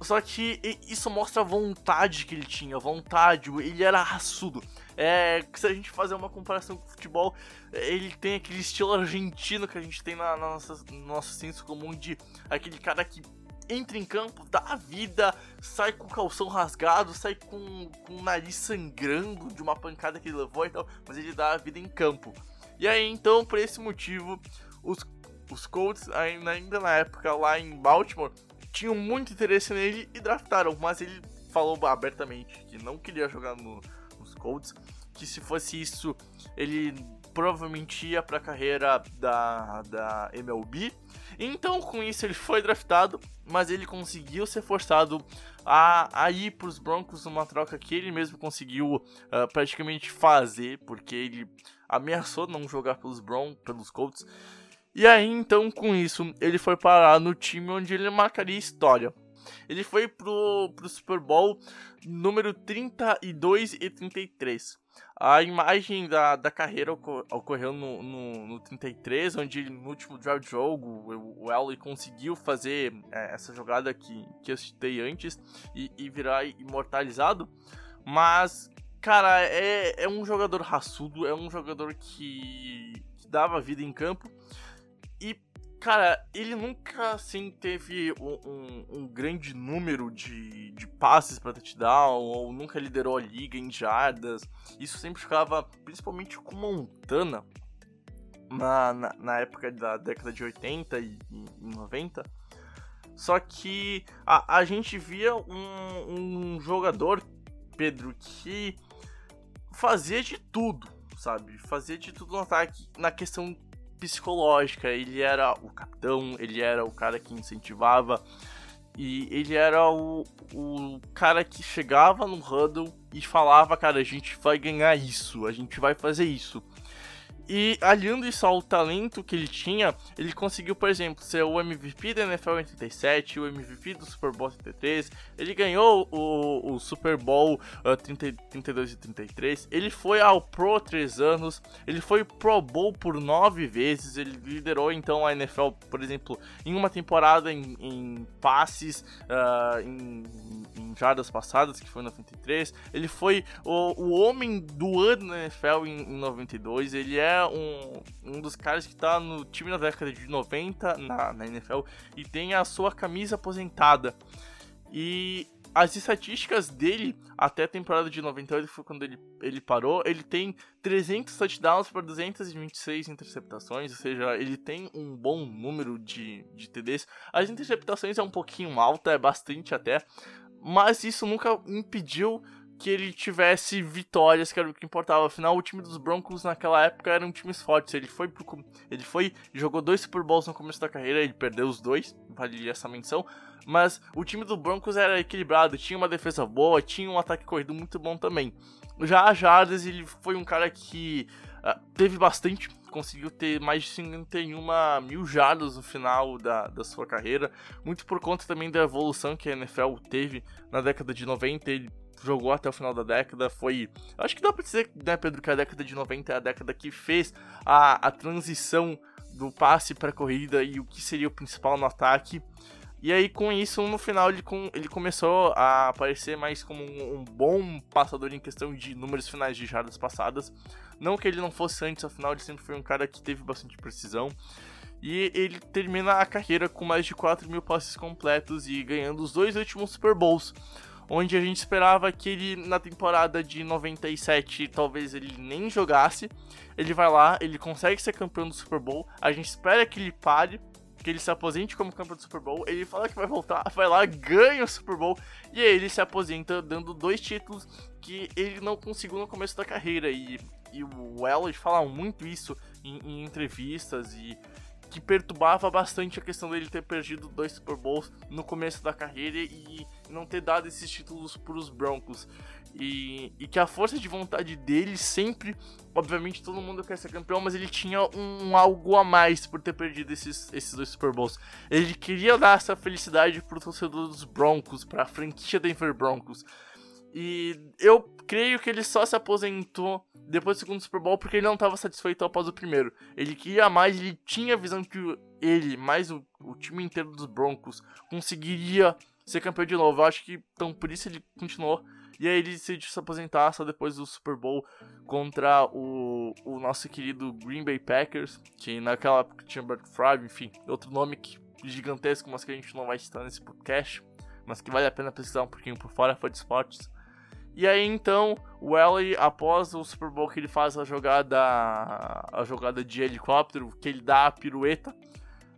A: Só que isso mostra a vontade que ele tinha, vontade, ele era raçudo. É, se a gente fazer uma comparação com o futebol, ele tem aquele estilo argentino que a gente tem na, na nossa, no nosso senso comum de aquele cara que entra em campo, dá a vida, sai com o calção rasgado, sai com, com o nariz sangrando de uma pancada que ele levou e tal, mas ele dá a vida em campo. E aí então, por esse motivo, os, os Colts, ainda, ainda na época lá em Baltimore, tinham muito interesse nele e draftaram, mas ele falou abertamente que não queria jogar no, nos Colts, que se fosse isso, ele provavelmente ia para a carreira da, da MLB. Então, com isso, ele foi draftado, mas ele conseguiu ser forçado a, a ir para os Broncos numa troca que ele mesmo conseguiu uh, praticamente fazer, porque ele ameaçou não jogar pelos Broncos, pelos Colts. E aí, então, com isso, ele foi parar no time onde ele marcaria história. Ele foi pro, pro Super Bowl número 32 e 33. A imagem da, da carreira ocorreu no, no, no 33, onde no último drive de jogo o, Elway conseguiu fazer é, essa jogada que, que eu citei antes e, e virar imortalizado. Mas, cara, é, é um jogador raçudo, é um jogador que, que dava vida em campo. Cara, ele nunca, assim, teve um, um, um, grande número de, de passes para touchdown, ou nunca liderou a liga em jardas. Isso sempre ficava, principalmente com Montana, na, na, na época da década de 80 e, e 90. Só que a, a gente via um, um jogador, Pedro, que fazia de tudo, sabe? Fazia de tudo no ataque, na questão psicológica. Ele era o capitão, ele era o cara que incentivava. E ele era o, o cara que chegava no huddle e falava, cara, a gente vai ganhar isso, a gente vai fazer isso. E aliando isso ao talento que ele tinha, ele conseguiu, por exemplo, ser o MVP da NFL em 37, o MVP do Super Bowl 33, ele ganhou o, o Super Bowl uh, 30, 32 e 33, ele foi ao Pro 3 anos, ele foi Pro Bowl por 9 vezes, ele liderou então a NFL, por exemplo, em uma temporada em, em passes, uh, em, em jardas passadas, que foi em 93, ele foi o, o homem do ano na NFL em, em 92, ele é um, um dos caras que tá no time na década de 90 na, na NFL e tem a sua camisa aposentada. E as estatísticas dele até a temporada de 98 foi quando ele, ele parou. Ele tem 300 touchdowns para 226 interceptações, ou seja, ele tem um bom número de, de TDs. As interceptações é um pouquinho alta, é bastante até, mas isso nunca impediu que ele tivesse vitórias, que era o que importava. Afinal, o time dos Broncos naquela época era um time forte. Ele foi pro, ele foi jogou dois Super Bowls no começo da carreira, ele perdeu os dois, vale essa menção. Mas o time do Broncos era equilibrado, tinha uma defesa boa, tinha um ataque corrido muito bom também. Já a Jardes, ele foi um cara que uh, teve bastante, conseguiu ter mais de 51 mil jardas no final da, da sua carreira, muito por conta também da evolução que a NFL teve na década de 90. Ele jogou até o final da década, foi. Acho que dá pra dizer, né, Pedro, que a década de 90 é a década que fez a, a transição do passe para corrida e o que seria o principal no ataque. E aí, com isso, no final, ele, com, ele começou a aparecer mais como um, um, bom passador em questão de números finais de jardas passadas. Não que ele não fosse antes, afinal, ele sempre foi um cara que teve bastante precisão. E ele termina a carreira com mais de 4 mil passes completos e ganhando os dois últimos Super Bowls onde a gente esperava que ele na temporada de 97 talvez ele nem jogasse. Ele vai lá, ele consegue ser campeão do Super Bowl, a gente espera que ele pare, que ele se aposente como campeão do Super Bowl, ele fala que vai voltar, vai lá, ganha o Super Bowl. E aí ele se aposenta dando dois títulos que ele não conseguiu no começo da carreira. E, e o Elliott fala muito isso em, em entrevistas e que perturbava bastante a questão dele ter perdido dois Super Bowls no começo da carreira. E não ter dado esses títulos para os Broncos. E, e, que a força de vontade dele sempre, obviamente todo mundo quer ser campeão, mas ele tinha um algo a mais por ter perdido esses, esses dois Super Bowls. Ele queria dar essa felicidade pro torcedor dos Broncos, para a franquia Denver Broncos. E eu creio que ele só se aposentou depois do segundo Super Bowl porque ele não estava satisfeito após o primeiro. Ele queria mais, ele tinha a visão que ele, mais o, o time inteiro dos Broncos, conseguiria ser campeão de novo. Eu acho que então por isso ele continuou. E aí ele decidiu se aposentar só depois do Super Bowl contra o, o nosso querido Green Bay Packers, que naquela época tinha Bert Favre, enfim, outro nome que, gigantesco, mas que a gente não vai citar nesse podcast, mas que vale a pena pesquisar um pouquinho por fora, foi de esportes. E aí então, o Ellie, após o Super Bowl que ele faz a jogada a jogada de helicóptero, que ele dá a pirueta,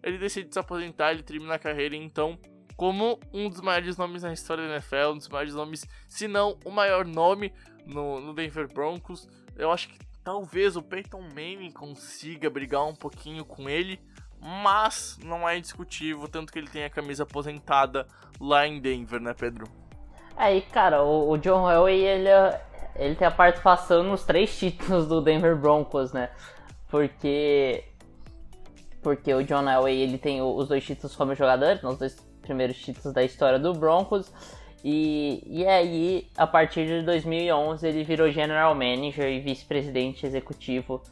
A: ele decide se aposentar, ele termina a carreira então como um dos maiores nomes na história da NFL, um dos maiores nomes, se não o maior nome no, no Denver Broncos. Eu acho que talvez o Peyton Manning consiga brigar um pouquinho com ele, mas não é indiscutível, tanto que ele tem a camisa aposentada lá em Denver, né, Pedro?
B: Aí, cara, o, o John Elway, ele, é, ele tem a participação nos três títulos do Denver Broncos, né? Porque porque o John Elway ele tem os dois títulos como jogador, os dois primeiros títulos da história do Broncos. E, e aí, a partir de 2011, ele virou General Manager e vice-presidente executivo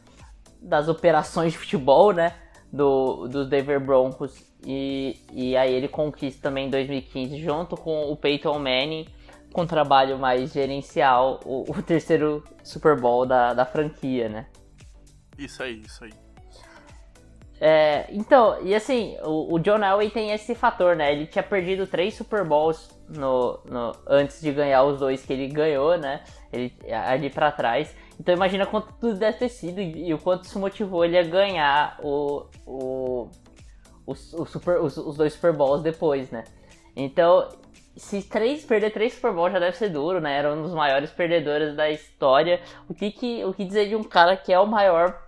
B: das operações de futebol, né? Do, dos Denver Broncos. E, e aí ele conquista também em 2015, junto com o Peyton Manning, com trabalho mais gerencial o, o terceiro Super Bowl da, da franquia, né?
A: Isso aí, isso aí.
B: É, então, e assim, o, o, John Elway tem esse fator, né? Ele tinha perdido três Super Bowls no, no, antes de ganhar os dois que ele ganhou, né? Ele, ali para trás. Então imagina quanto tudo deve ter sido e, e, o quanto isso motivou ele a ganhar o, o, o, o super, os, os dois Super Bowls depois, né? Então, se três, perder três Super Bowls já deve ser duro, né? Era um dos maiores perdedores da história. O que, que, o que dizer de um cara que é o maior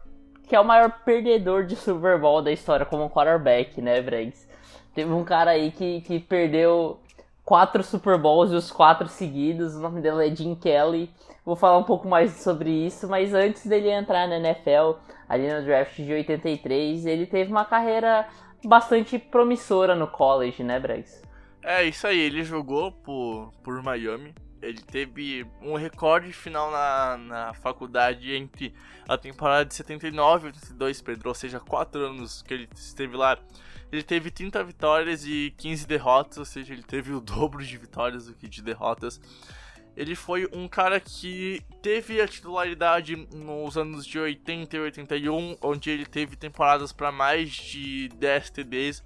B: que é o maior perdedor de Super Bowl da história como quarterback, né, Bregs? Teve um cara aí que, que perdeu quatro Super Bowls e os quatro seguidos. O nome dele é Jim Kelly. Vou falar um pouco mais sobre isso, mas antes dele entrar na NFL, ali no draft de 83, ele teve uma carreira bastante promissora no college, né, Bregs?
A: É, isso aí, ele jogou por, por Miami. Ele teve um recorde final na, na faculdade entre a temporada de 79 e 82, Pedro, ou seja, 4 anos que ele esteve lá. Ele teve 30 vitórias e 15 derrotas, ou seja, ele teve o dobro de vitórias do que de derrotas. Ele foi um cara que teve a titularidade nos anos de 80 e 81, onde ele teve temporadas para mais de 10 TDs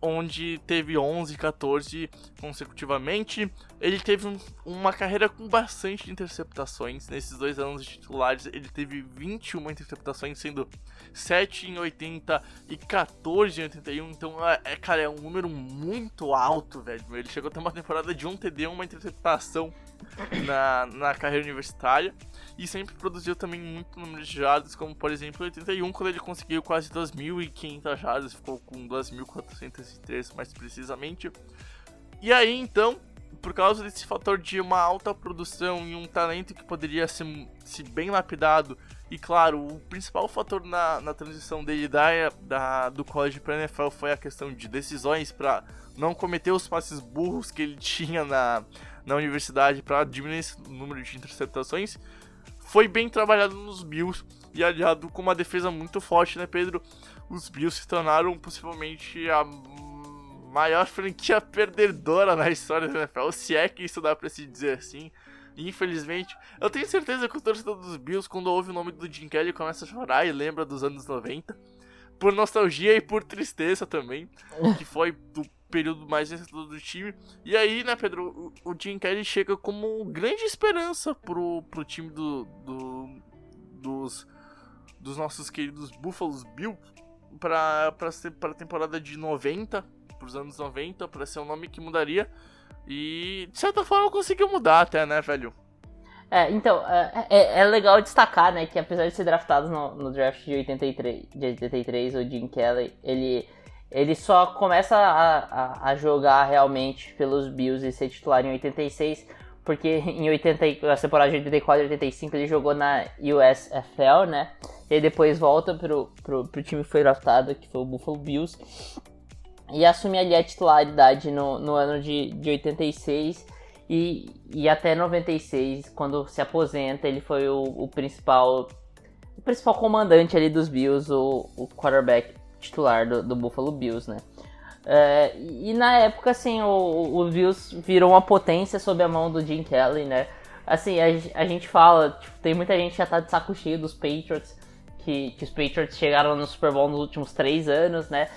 A: onde teve 11, 14 consecutivamente. Ele teve um, uma carreira com bastante interceptações. Nesses dois anos de titulares, ele teve 21 interceptações, sendo 7 em 80 e 14 em 81. Então, é, é, cara, é um número muito alto, velho. Ele chegou a ter uma temporada de um TD, uma interceptação na, na carreira universitária e sempre produziu também muito número de jardas, como por exemplo em 81, quando ele conseguiu quase 2.500 jardas, ficou com 2.403 mais precisamente. E aí então, por causa desse fator de uma alta produção e um talento que poderia ser, se bem lapidado, e claro, o principal fator na, na transição dele da, da, do college para NFL foi a questão de decisões para não cometer os passes burros que ele tinha na, na universidade para diminuir esse número de interceptações foi bem trabalhado nos Bills e aliado com uma defesa muito forte, né, Pedro? Os Bills se tornaram possivelmente a maior franquia perdedora na história da NFL, se é que isso dá para se dizer assim. Infelizmente, eu tenho certeza que o torcedor dos Bills, quando ouve o nome do Jim Kelly, começa a chorar e lembra dos anos 90. Por nostalgia e por tristeza também, que foi do período mais vencedor do time. E aí, né, Pedro, o, o Jim Kelly chega como grande esperança pro, pro time do, do dos, dos nossos queridos Buffalo Bills para a temporada de 90, pros anos 90, para ser um nome que mudaria. E de certa forma conseguiu mudar até, né, velho?
B: É, então, é, é, é, legal destacar, né, que apesar de ser draftado no, no draft de 83, de 83, o Jim Kelly, ele ele só começa a, a, a, jogar realmente pelos Bills e ser titular em 86, porque em 80, a temporada de 84 e 85 ele jogou na USFL, né? E depois volta pro, pro, pro time que foi draftado, que foi o Buffalo Bills, e assume ali a titularidade no, no ano de, de 86 e, e até 96, quando se aposenta, ele foi o, o principal o principal comandante ali dos Bills, o, o quarterback titular do, do Buffalo Bills, né? É, e na época, assim, o, o Bills virou uma potência sob a mão do Jim Kelly, né? Assim, a, a gente fala, tipo, tem muita gente que já tá de saco cheio dos Patriots, que, que os Patriots chegaram no Super Bowl nos últimos três anos, né?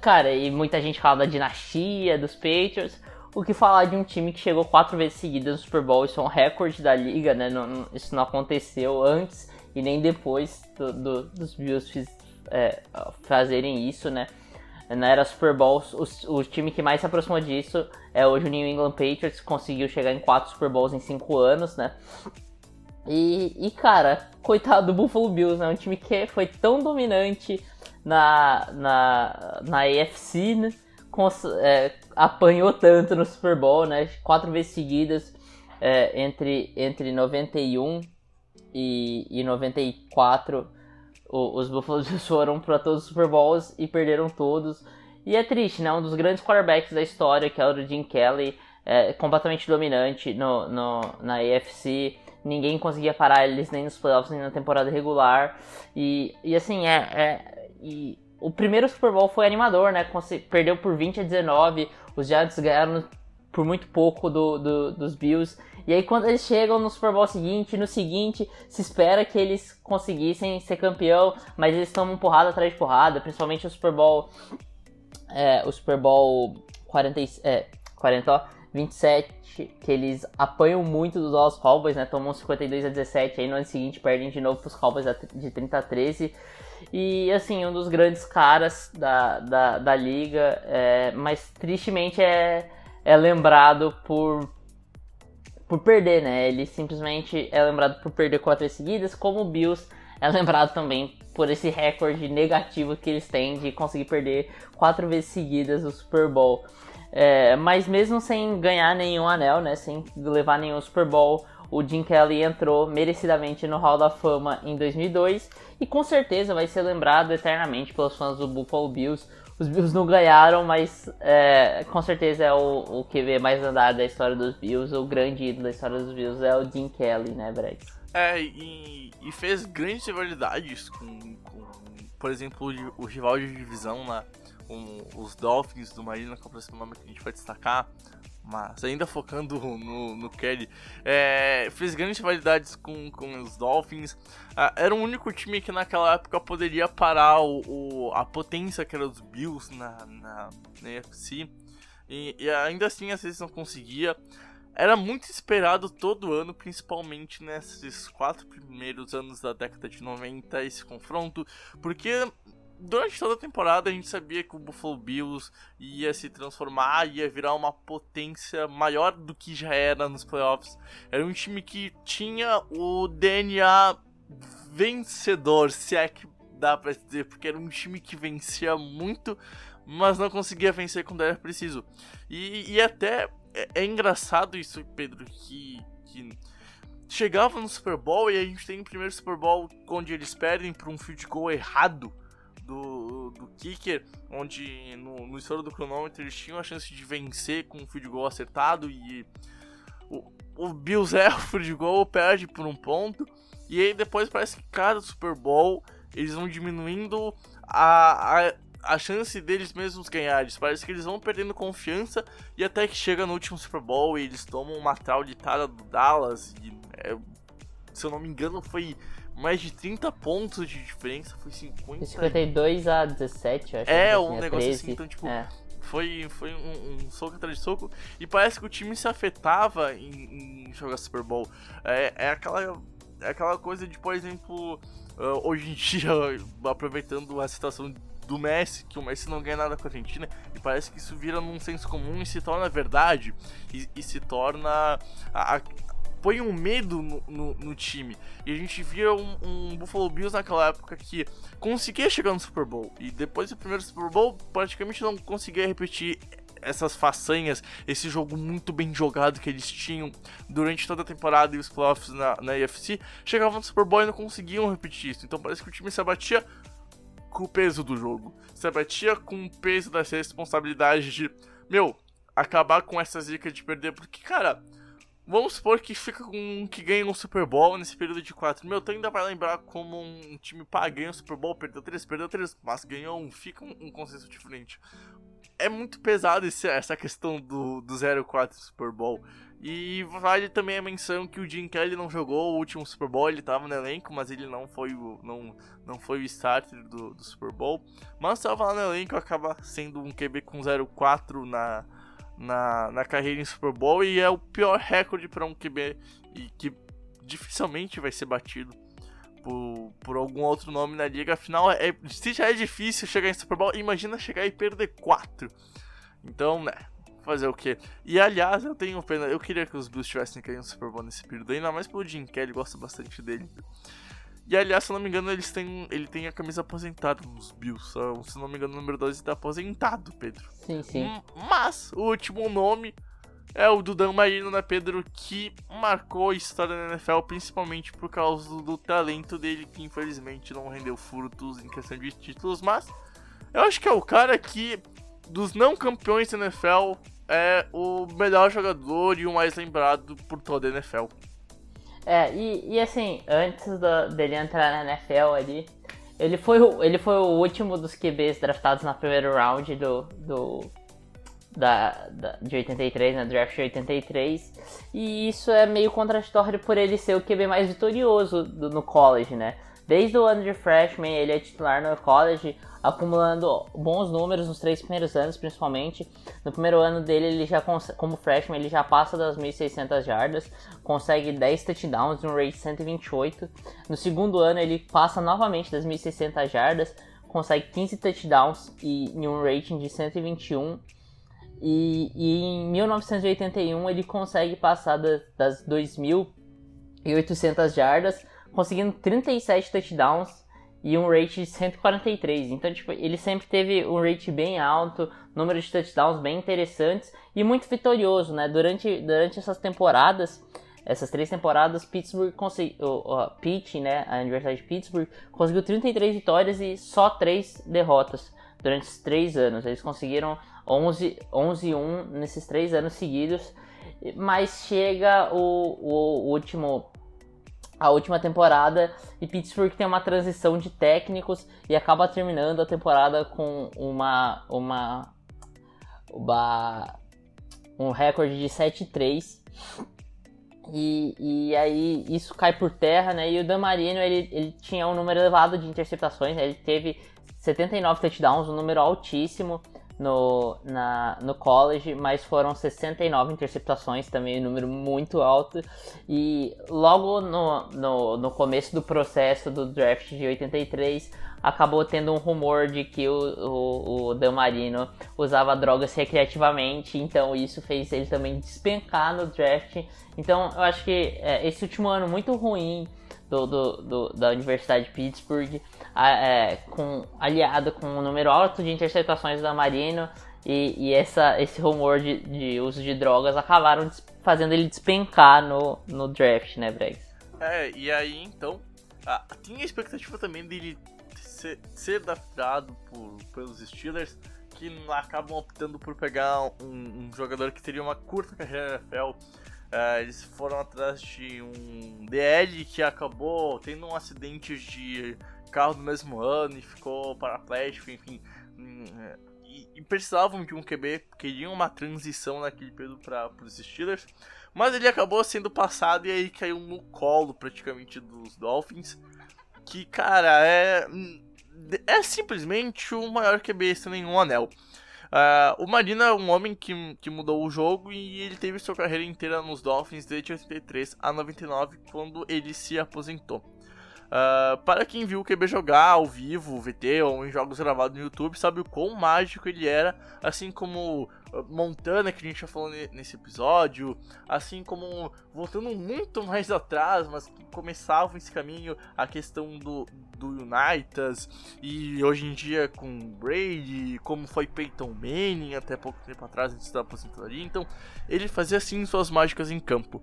B: Cara, e muita gente fala da dinastia dos Patriots. O que falar de um time que chegou quatro vezes seguidas no Super Bowl, isso é um recorde da liga, né? Não, isso não aconteceu antes e nem depois do, do, dos Bills é, fazerem isso, né? Na era Super Bowl, o, o, time que mais se aproximou disso é hoje o New England Patriots, que conseguiu chegar em quatro Super Bowls em cinco anos, né? E, e, cara, coitado do Buffalo Bills, né? Um time que foi tão dominante na, na, na AFC, né? É, apanhou tanto no Super Bowl, né? Quatro vezes seguidas é, entre, entre 91 e, e 94 o, os Buffalo foram para todos os Super Bowls e perderam todos. E é triste, né? Um dos grandes quarterbacks da história, que é o Jim Kelly, é completamente dominante no, no, na AFC. Ninguém conseguia parar eles nem nos playoffs, nem na temporada regular. E, e assim, é, é e o primeiro Super Bowl foi animador, né? Perdeu por 20 a 19. Os Giants ganharam por muito pouco do, do, dos Bills. E aí quando eles chegam no Super Bowl seguinte, no seguinte, se espera que eles conseguissem ser campeão, mas eles tomam porrada atrás de porrada, principalmente o Super Bowl é, o Super Bowl 40, é, 40 ó, 27, que eles apanham muito dos Dallas Cowboys, né? Tomam 52 a 17, aí no ano seguinte perdem de novo pros Cowboys de 30 a 13. E assim, um dos grandes caras da, da, da liga, é, mas tristemente é, é lembrado por por perder, né? Ele simplesmente é lembrado por perder quatro seguidas, como o Bills é lembrado também por esse recorde negativo que eles têm de conseguir perder quatro vezes seguidas o Super Bowl. É, mas mesmo sem ganhar nenhum anel, né, sem levar nenhum Super Bowl, o Jim Kelly entrou merecidamente no Hall da Fama em 2002 e com certeza vai ser lembrado eternamente pelos fãs do Buffalo Bills. Os Bills não ganharam, mas é, com certeza é o, o QB mais andado da história dos Bills, o grande ídolo da história dos Bills é o Jim Kelly, né, Brex?
A: É, e, e, fez grandes rivalidades com, com, por exemplo, o, o rival de divisão lá, com os Dolphins do Marina, que é o próximo nome que a gente vai destacar mas ainda focando no, no Kelly, é, fez grandes rivalidades com, com os Dolphins. Ah, era o único time que naquela época poderia parar o, o a potência que era os Bills na, na, na UFC. E, e, ainda assim, às vezes não conseguia. Era muito esperado todo ano, principalmente nesses quatro primeiros anos da década de 90, esse confronto, porque durante toda a temporada a gente sabia que o Buffalo Bills ia se transformar, ia virar uma potência maior do que já era nos playoffs. Era um time que tinha o DNA vencedor, se é que dá pra dizer, porque era um time que vencia muito, mas não conseguia vencer quando era preciso. E, e até é, é, engraçado isso, Pedro, que, que chegava no Super Bowl e a gente tem o primeiro Super Bowl onde eles perdem por um field goal errado do, do kicker, onde no, no estouro do cronômetro eles tinham a chance de vencer com um field goal acertado e o, o Bills erra o field goal, perde por um ponto, e aí depois parece que cada Super Bowl eles vão diminuindo a, a, a chance deles mesmos ganharem. Parece que eles vão perdendo confiança e até que chega no último Super Bowl e eles tomam uma traulitada do Dallas e é, se eu não me engano foi mais de 30 pontos de diferença, foi 50.
B: 52 a 17, acho.
A: É, um negócio 13. assim, então, tipo, é. foi, foi um, um, soco atrás de soco. E parece que o time se afetava em, em jogar Super Bowl. É, é, aquela, é aquela coisa de, por exemplo, uh, hoje em dia, aproveitando a situação do Messi, que o Messi não ganha nada com a Argentina, e parece que isso vira num senso comum e se torna verdade, e, e se torna a, põe um medo no, no, no, time. E a gente via um, um, Buffalo Bills naquela época que conseguia chegar no Super Bowl. E depois do primeiro Super Bowl, praticamente não conseguia repetir essas façanhas, esse jogo muito bem jogado que eles tinham durante toda a temporada e os playoffs na, na AFC, chegavam no Super Bowl e não conseguiam repetir isso. Então parece que o time se abatia com o peso do jogo, se abatia com o peso dessa responsabilidade de, meu, acabar com essa zica de perder, porque, cara, Vamos supor que fica com que ganha um Super Bowl nesse período de 4. Meu, tu ainda vai lembrar como um time pá, ganha um Super Bowl, perdeu 3, perdeu 3, mas ganhou um, fica um, um consenso diferente. É muito pesado esse, essa questão do, do 0-4 Super Bowl. E vale também a menção que o Jim Kelly não jogou o último Super Bowl, ele estava no elenco, mas ele não foi o, não, não foi o starter do, do Super Bowl. Mas estava lá no elenco, acaba sendo um QB com 0-4 na, na, na carreira em Super Bowl e é o pior recorde para um QB e que dificilmente vai ser batido por, por algum outro nome na liga. Afinal, é, se já é difícil chegar em Super Bowl, imagina chegar e perder 4. Então, né, fazer o quê? E aliás, eu tenho pena, eu queria que os Bills tivessem caído no Super Bowl nesse período, ainda mais pelo Jim Kelly, gosto bastante dele. E aliás, se não me engano, eles têm, ele tem a camisa aposentada nos Bills. Se não me engano, o número 12 está aposentado, Pedro.
B: Sim, sim.
A: Mas o último nome é o do Dan Marino, né, Pedro? Que marcou a história da NFL, principalmente por causa do, do talento dele, que infelizmente não rendeu frutos em questão de títulos. Mas eu acho que é o cara que, dos não campeões da NFL, é o melhor jogador e o mais lembrado por toda a NFL.
B: É, e, e assim, antes do, dele entrar na NFL ali, ele foi, ele foi o último dos QBs draftados na primeira round do, do, da, da, de 83, né, draft de 83, e isso é meio contraditório por ele ser o QB mais vitorioso do, no college, né? Desde o ano de freshman, ele é titular no college, acumulando bons números nos três primeiros anos, principalmente. No primeiro ano dele, ele já como freshman, ele já passa das 1.600 jardas, consegue 10 touchdowns, um rate 128. No segundo ano, ele passa novamente das 1.600 jardas, consegue 15 touchdowns e, e um rating de 121. E, e, em 1981 ele consegue passar das, das 2.800 jardas, conseguindo 37 touchdowns e um rate de 143. Então, tipo, ele sempre teve um rate bem alto, número de touchdowns bem interessantes e muito vitorioso, né? Durante, durante essas temporadas, essas três temporadas, Pittsburgh conseguiu, Pitt, né, a Universidade de Pittsburgh, conseguiu 33 vitórias e só 3 derrotas durante esses três anos. Eles conseguiram 11, 11 e 1 nesses três anos seguidos, mas chega o, o, o último a última temporada e Pittsburgh tem uma transição de técnicos e acaba terminando a temporada com uma uma, uma um recorde de 7-3 e, e aí isso cai por terra, né? E o Dan Marino ele, ele tinha um número elevado de interceptações, né? ele teve 79 touchdowns, um número altíssimo no, na, no college, mas foram 69 interceptações, também um número muito alto. E logo no, no, no começo do processo do draft de 83, acabou tendo um rumor de que o, o, o Dan Marino usava drogas recreativamente, então isso fez ele também despencar no draft. Então eu acho que é, esse último ano muito ruim do, do, do, da Universidade de Pittsburgh, é, com, aliado com um número alto de interceptações da Marino e, e essa, esse rumor de, de, uso de drogas acabaram fazendo ele despencar no, no draft, né, Bregs?
A: É, e aí então, ah, tinha a expectativa também dele ser, ser draftado por, pelos Steelers, que acabam optando por pegar um, um jogador que teria uma curta carreira na NFL Uh, eles foram atrás de um DL que acabou tendo um acidente de carro no mesmo ano e ficou paraplégico, enfim. Hum, e, e, precisavam de um QB, queriam uma transição naquele período para os Steelers. Mas ele acabou sendo passado e aí caiu no colo praticamente dos Dolphins. Que, cara, é. Hum, é simplesmente o maior QB sem nenhum anel. Uh, o Marina é um homem que, que mudou o jogo e ele teve sua carreira inteira nos Dolphins desde 83 a 99, quando ele se aposentou. Uh, para quem viu o QB jogar ao vivo, VT ou em jogos gravados no YouTube, sabe o quão mágico ele era, assim como Montana, que a gente já falou nesse episódio, assim como voltando muito mais atrás, mas que começava esse caminho, a questão do, do United, e hoje em dia com Brady, como foi Peyton Manning até pouco tempo atrás, antes da aposentadoria, então ele fazia assim suas mágicas em campo.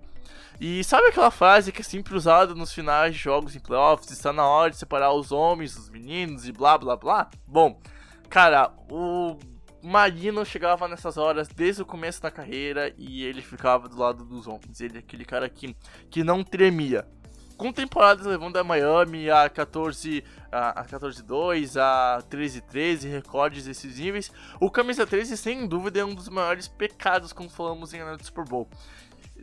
A: E sabe aquela frase que é sempre usada nos finais de jogos em playoffs, está na hora de separar os homens dos meninos e blá blá blá? Bom, cara, o Marino chegava nessas horas desde o começo da carreira e ele ficava do lado dos homens. Ele é aquele cara que, que não tremia. Com temporadas levando a Miami a 14 a, 14-2, a 13-13, recordes desses níveis, o camisa 13 sem dúvida é um dos maiores pecados quando falamos em ano de Super Bowl.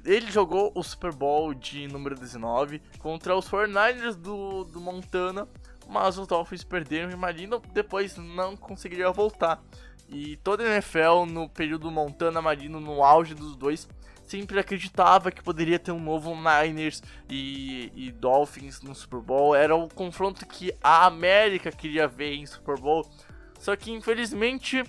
A: Ele jogou o Super Bowl de número 19 contra os 49ers do, do Montana, mas os Dolphins perderam e Marino depois não conseguiria voltar. E toda a NFL, no período Montana Marino, no auge dos dois, sempre acreditava que poderia ter um novo Niners e, e, Dolphins no Super Bowl. Era o confronto que a América queria ver em Super Bowl. Só que infelizmente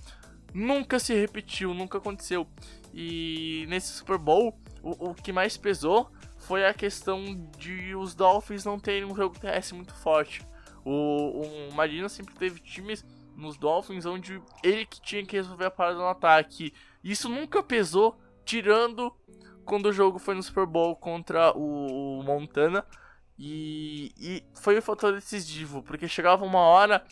A: nunca se repetiu, nunca aconteceu. E nesse Super Bowl, o, o que mais pesou foi a questão de os Dolphins não terem um jogo terrestre muito forte. O, o Marino sempre teve times nos Dolphins, onde ele que tinha que resolver a parada no ataque. Isso nunca pesou, tirando quando o jogo foi no Super Bowl contra o, Montana. E, e foi o fator decisivo, porque chegava uma hora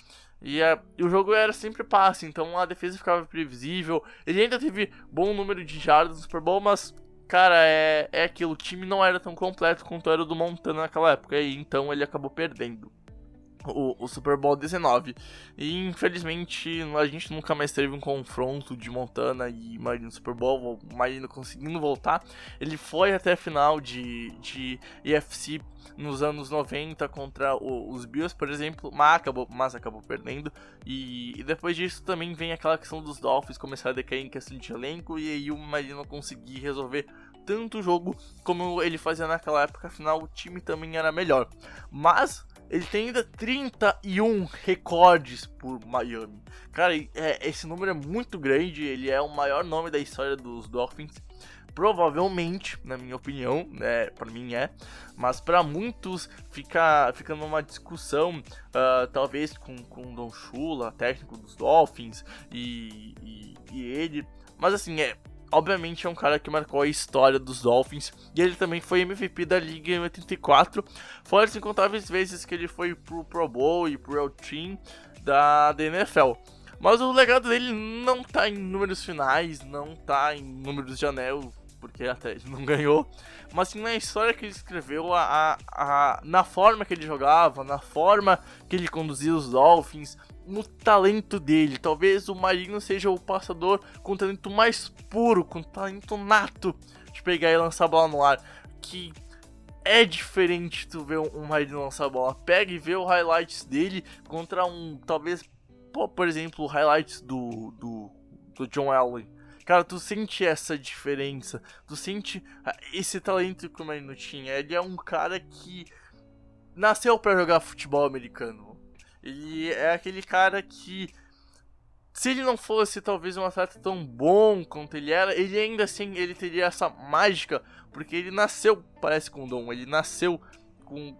A: e, a, e, o jogo era sempre passe, então a defesa ficava previsível. Ele ainda teve bom número de jardas no Super Bowl, mas, cara, é, é aquilo: o time não era tão completo quanto era o do Montana naquela época, e então ele acabou perdendo o, o, Super Bowl 19. E infelizmente a gente nunca mais teve um confronto de Montana e Marino no Super Bowl, o Marino conseguindo voltar. Ele foi até a final de, de EFC nos anos 90 contra o, os Bills, por exemplo, mas acabou, mas acabou perdendo. E, e, depois disso também vem aquela questão dos Dolphins começar a decair em questão de elenco e aí o Marino conseguir resolver tanto o jogo como ele fazia naquela época, afinal o time também era melhor. Mas ele tem ainda 31 recordes por Miami. Cara, é, esse número é muito grande, ele é o maior nome da história dos Dolphins. Provavelmente, na minha opinião, né, para mim é, mas para muitos fica, fica numa discussão, uh, talvez com, com o Don Shula, técnico dos Dolphins, e, e, e ele. Mas assim, é, obviamente é um cara que marcou a história dos Dolphins e ele também foi MVP da liga em 84, fora as incontáveis vezes que ele foi pro Pro Bowl e pro El Team da, da NFL. Mas o legado dele não tá em números finais, não tá em números de anel, porque até ele não ganhou, mas sim na história que ele escreveu, a, a, a, na forma que ele jogava, na forma que ele conduzia os Dolphins, no talento dele. Talvez o Marino seja o passador com talento mais puro, com talento nato de pegar e lançar a bola no ar. Que é diferente tu ver um Marino lançar a bola. Pega e vê o highlights dele contra um, talvez, por exemplo, highlights do, do, do John Allen. Cara, tu sente essa diferença, tu sente ah, esse talento que o Marino tinha. Ele é um cara que nasceu para jogar futebol americano. Ele é aquele cara que, se ele não fosse talvez um atleta tão bom quanto ele era, ele ainda assim ele teria essa mágica, porque ele nasceu, parece com dom, ele nasceu com,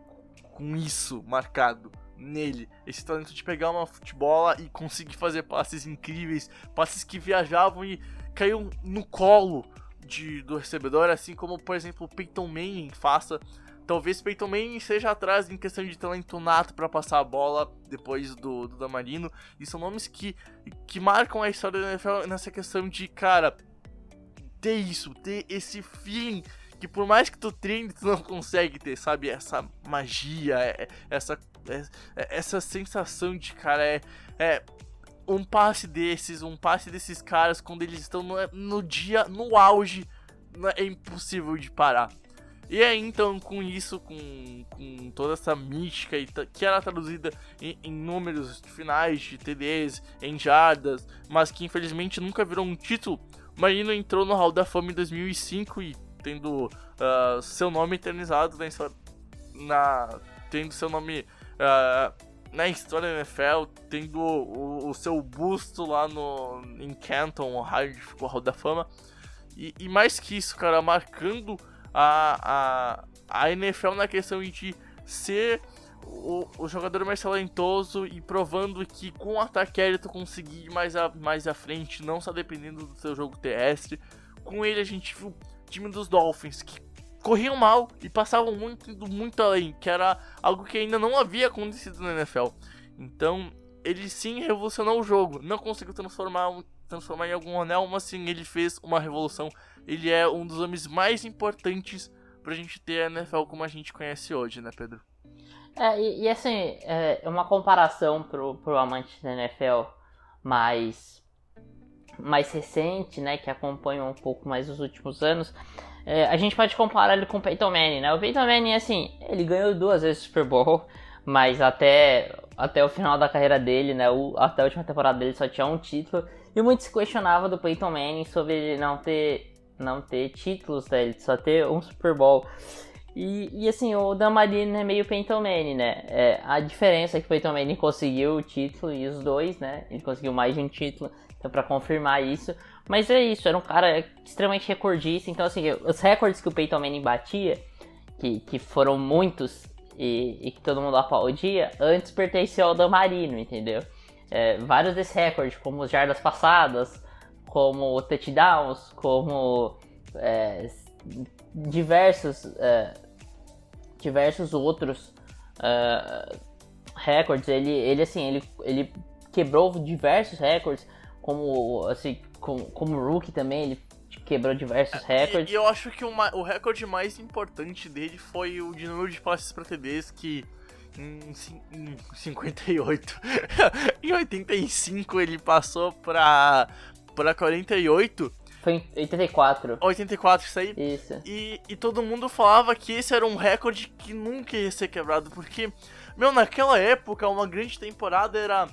A: com isso marcado nele. Esse talento de pegar uma futebola e conseguir fazer passes incríveis, passes que viajavam e caiu no colo de, do recebedor, assim como, por exemplo, o Peyton Manning faça Talvez Peyton Manning seja atrás em questão de talento nato para passar a bola depois do, do Damarino. E são nomes que, que marcam a história da NFL nessa questão de, cara, ter isso, ter esse feeling que por mais que tu treine, tu não consegue ter, sabe? Essa magia, é, essa, é, essa sensação de, cara, é, é um passe desses, um passe desses caras quando eles estão no, no dia, no auge, é impossível de parar. E aí, então, com isso, com, com toda essa mística que era traduzida em, em, números finais de TDs, em jardas, mas que infelizmente nunca virou um título, Marino entrou no Hall da Fama em 2005 e tendo uh, seu nome eternizado na, na tendo seu nome uh, na história da NFL, tendo o, o, seu busto lá no em Canton, Ohio, onde ficou Hall da Fama. E, e mais que isso, cara, marcando a, a, a NFL na questão de ser o, o, jogador mais talentoso e provando que com o ataque aéreo tu conseguir ir mais, a, mais à frente, não só dependendo do seu jogo terrestre. Com ele a gente viu o time dos Dolphins que corriam mal e passavam muito, muito além, que era algo que ainda não havia acontecido na NFL. Então ele sim revolucionou o jogo, não conseguiu transformar, transformar em algum anel, mas sim ele fez uma revolução ele é um dos homens mais importantes pra gente ter a NFL como a gente conhece hoje, né, Pedro?
B: É, e, e assim, é uma comparação pro, pro amante da NFL mais, mais recente, né, que acompanha um pouco mais os últimos anos, é, a gente pode comparar ele com o Peyton Manning, né? O Peyton Manning, assim, ele ganhou duas vezes o Super Bowl, mas até, até o final da carreira dele, né, o, até a última temporada dele só tinha um título, e muito se questionava do Peyton Manning sobre ele não ter não ter títulos, né? Ele só ter um Super Bowl. E, e assim, o Dan Marino é meio Peyton Manning, né? É, a diferença é que o Peyton Manning conseguiu o título e os dois, né? Ele conseguiu mais de um título, então para confirmar isso. Mas é isso, era um cara extremamente recordista. Então, assim, os recordes que o Peyton Manning batia, que, que foram muitos e, e que todo mundo aplaudia, antes pertenciam ao Dan Marino, entendeu? É, vários desses recordes, como os jardas passadas, como touchdowns, como é, diversos, é, diversos outros é, recordes. Ele, ele assim, ele, ele quebrou diversos recordes, como assim, como, como rookie também, ele quebrou diversos é, recordes.
A: E, e, eu acho que uma, o recorde mais importante dele foi o de número de passes para TDs que em, em 58, em 85 ele passou para para 48.
B: Foi em 84.
A: 84, isso aí.
B: Isso.
A: E, e todo mundo falava que esse era um recorde que nunca ia ser quebrado, porque, meu, naquela época, uma grande temporada era,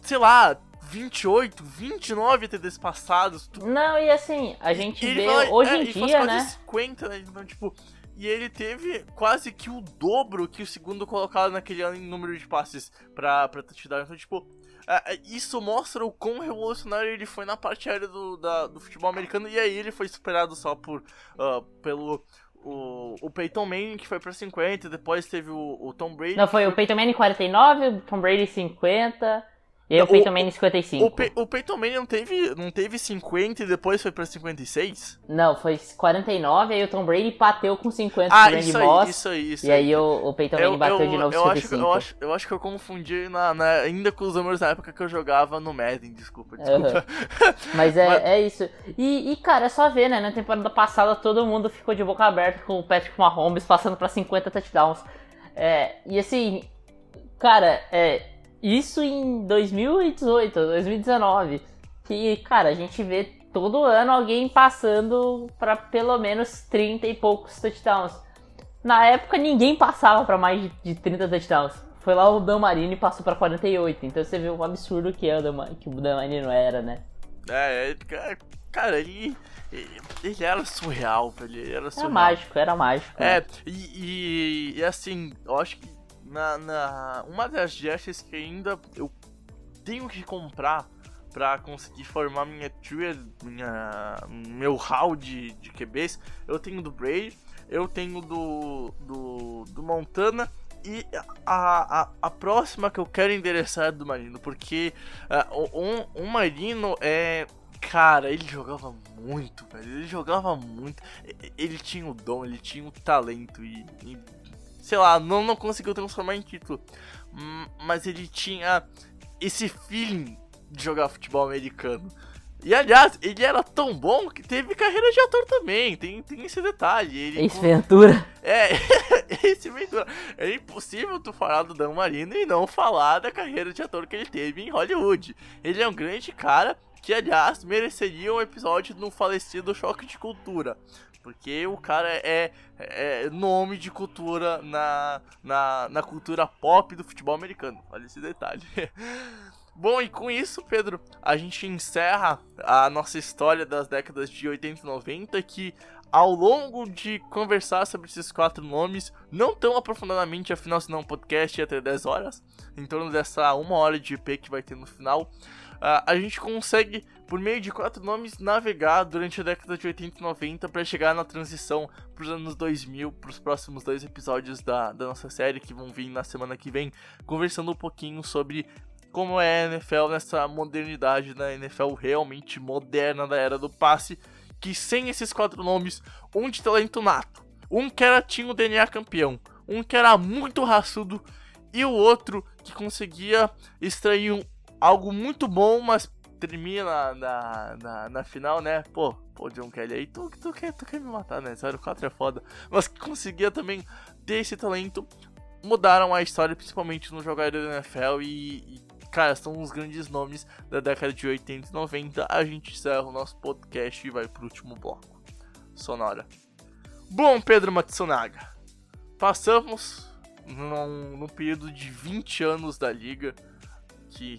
A: sei lá, 28, 29 TDs passados.
B: Não, e assim, a gente vê fala, hoje é, em dia, né?
A: 50, né? Então, tipo, e ele teve quase que o dobro que o segundo colocado naquele ano em número de passes pra, pra touchdown. Então, tipo, uh, isso mostra o quão revolucionário ele foi na parte aérea do, da, do futebol americano. E aí ele foi superado só por uh, pelo o, o Peyton Manning, que foi pra 50, depois teve o, o Tom Brady.
B: Não, foi o Peyton Manning 49, o Tom Brady 50. E aí o, o Peyton Manning 55.
A: O, o Peyton Manning não teve, não teve 50 e depois foi pra 56?
B: Não, foi 49, aí o Tom Brady bateu com 50
A: ah,
B: o Randy
A: isso
B: Moss.
A: Aí, isso aí, isso
B: e aí, aí o, o Peyton Manning bateu
A: eu,
B: de novo
A: eu
B: 55.
A: Acho, eu, acho, eu acho que eu confundi na, na, ainda com os números na época que eu jogava no Madden, desculpa, desculpa.
B: Uhum. Mas, é, Mas é isso. E, e, cara, é só ver, né? Na temporada passada todo mundo ficou de boca aberta com o Patrick Mahomes passando pra 50 touchdowns. É, e assim, cara, é isso em 2018, 2019. Que, cara, a gente vê todo ano alguém passando para pelo menos 30 e poucos touchdowns. Na época ninguém passava para mais de 30 touchdowns. Foi lá o Dan Marino e passou para 48. Então você vê o absurdo que, é o Dan, que o Dan Marino era, né?
A: É, cara, ele, ele era surreal, velho. Ele era surreal.
B: Era mágico, era mágico.
A: É, né? e, e, e assim, eu acho que na, na uma das gestas que ainda eu tenho que comprar para conseguir formar minha tier, minha meu hall de, de QBs, eu tenho do Brady, eu tenho do do, do Montana e a, a, a, próxima que eu quero endereçar é do Marino, porque uh, um, um Marino é. Cara, ele jogava muito, velho. Ele jogava muito. Ele tinha o dom, ele tinha o talento. E, e sei lá, não, não conseguiu transformar em título. Mas ele tinha esse feeling de jogar futebol americano. E aliás, ele era tão bom que teve carreira de ator também. Tem, tem esse detalhe. Ele,
B: Ace Ventura.
A: É, esse Ventura. É impossível tu falar do Dan Marino e não falar da carreira de ator que ele teve em Hollywood. Ele é um grande cara que, aliás, mereceria um episódio no falecido Choque de Cultura. Porque o cara é, é nome de cultura na, na, na cultura pop do futebol americano. Olha esse detalhe. Bom, e com isso, Pedro, a gente encerra a nossa história das décadas de 80 e 90, que ao longo de conversar sobre esses quatro nomes, não tão aprofundadamente, afinal, senão um podcast ia até 10 horas, em torno dessa uma hora de IP que vai ter no final, Uh, a gente consegue, por meio de quatro nomes, navegar durante a década de 80 e 90 para chegar na transição para os anos 2000, para os próximos dois episódios da, da nossa série que vão vir na semana que vem, conversando um pouquinho sobre como é a NFL nessa modernidade da NFL realmente moderna da era do passe, que sem esses quatro nomes, um de talento nato, um que era tinha o DNA campeão, um que era muito raçudo e o outro que conseguia extrair um, algo muito bom, mas termina na, na, na, final, né? Pô, pô, John Kelly aí, tu, tu, quer, tu quer me matar, né? 04 é foda. Mas que conseguia também ter esse talento. Mudaram a história, principalmente no jogador da NFL e, e, cara, são os grandes nomes da década de 80 e 90. A gente encerra o nosso podcast e vai pro último bloco. Sonora. Bom, Pedro Matsunaga, passamos num, num período de 20 anos da liga que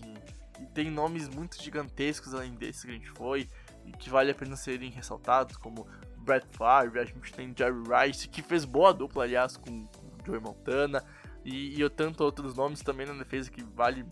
A: tem nomes muito gigantescos além desse que a gente foi e que vale a pena serem ressaltados, como Brett Favre, a gente tem Jerry Rice, que fez boa dupla, aliás, com, o Joey Montana, e, e tanto outros nomes também na defesa que vale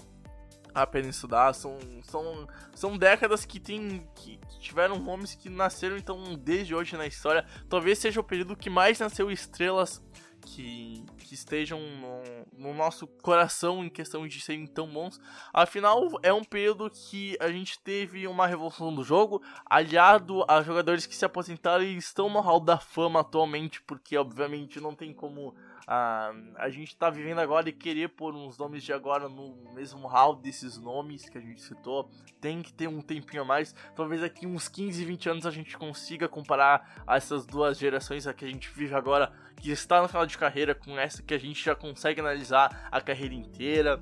A: a estudar. São, são, são décadas que, tem, que, tiveram nomes que nasceram então desde hoje na história. Talvez seja o período que mais nasceu estrelas que, que estejam no, no, nosso coração em questão de serem tão bons. Afinal, é um período que a gente teve uma revolução do jogo, aliado a jogadores que se aposentaram e estão no hall da fama atualmente, porque obviamente não tem como a, a gente tá vivendo agora e querer pôr uns nomes de agora no mesmo hall desses nomes que a gente citou, tem que ter um tempinho a mais. Talvez aqui uns 15, 20 anos a gente consiga comparar essas duas gerações a que a gente vive agora, que está no final de carreira, com essa que a gente já consegue analisar a carreira inteira.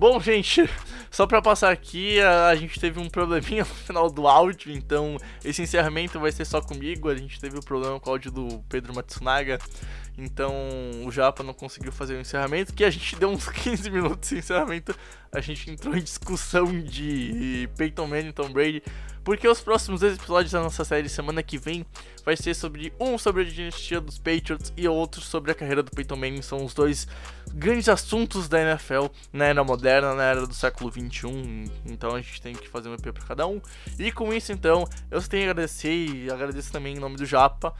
A: Bom, gente, só pra passar aqui, a, a, gente teve um probleminha no final do áudio, então esse encerramento vai ser só comigo. A gente teve o um problema com o áudio do Pedro Matsunaga, então o Japa não conseguiu fazer o encerramento, que a gente deu uns 15 minutos de encerramento. A gente entrou em discussão de Peyton Manning e Tom Brady. Porque os próximos dois episódios da nossa série semana que vem vai ser sobre um sobre a dinastia dos Patriots e outro sobre a carreira do Peyton Manning. São os dois grandes assuntos da NFL na era moderna, na era do século 21. Então a gente tem que fazer um EP para cada um. E com isso, então, eu tenho que agradecer e agradeço também em nome do Japa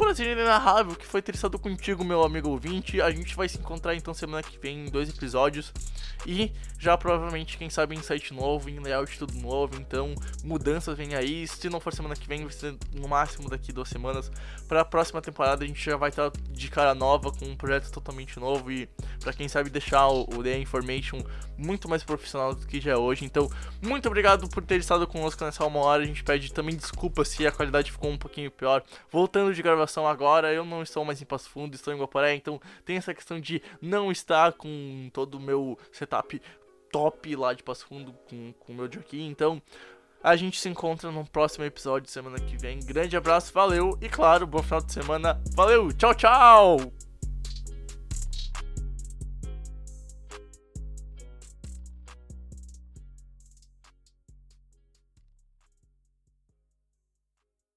A: prazer inenarrável que foi ter estado contigo, meu amigo ouvinte. A gente vai se encontrar então semana que vem em dois episódios. E já provavelmente, quem sabe, em site novo, em layout tudo novo. Então, mudanças vem aí. Se não for semana que vem, vai ser no máximo daqui duas semanas. Para a próxima temporada, a gente já vai estar de cara nova, com um projeto totalmente novo. E para quem sabe, deixar o, o The Information muito mais profissional do que já é hoje. Então, muito obrigado por ter estado conosco nessa uma hora. A gente pede também desculpa se a qualidade ficou um pouquinho pior. Voltando de gravação agora, eu não estou mais em Passo Fundo, estou em Guaporé. Então, tem essa questão de não estar com todo o meu setup top lá de Passo Fundo com, o meu jockey. Então, a gente se encontra no próximo episódio semana que vem. Grande abraço, valeu e claro, bom final de semana. Valeu, tchau, tchau!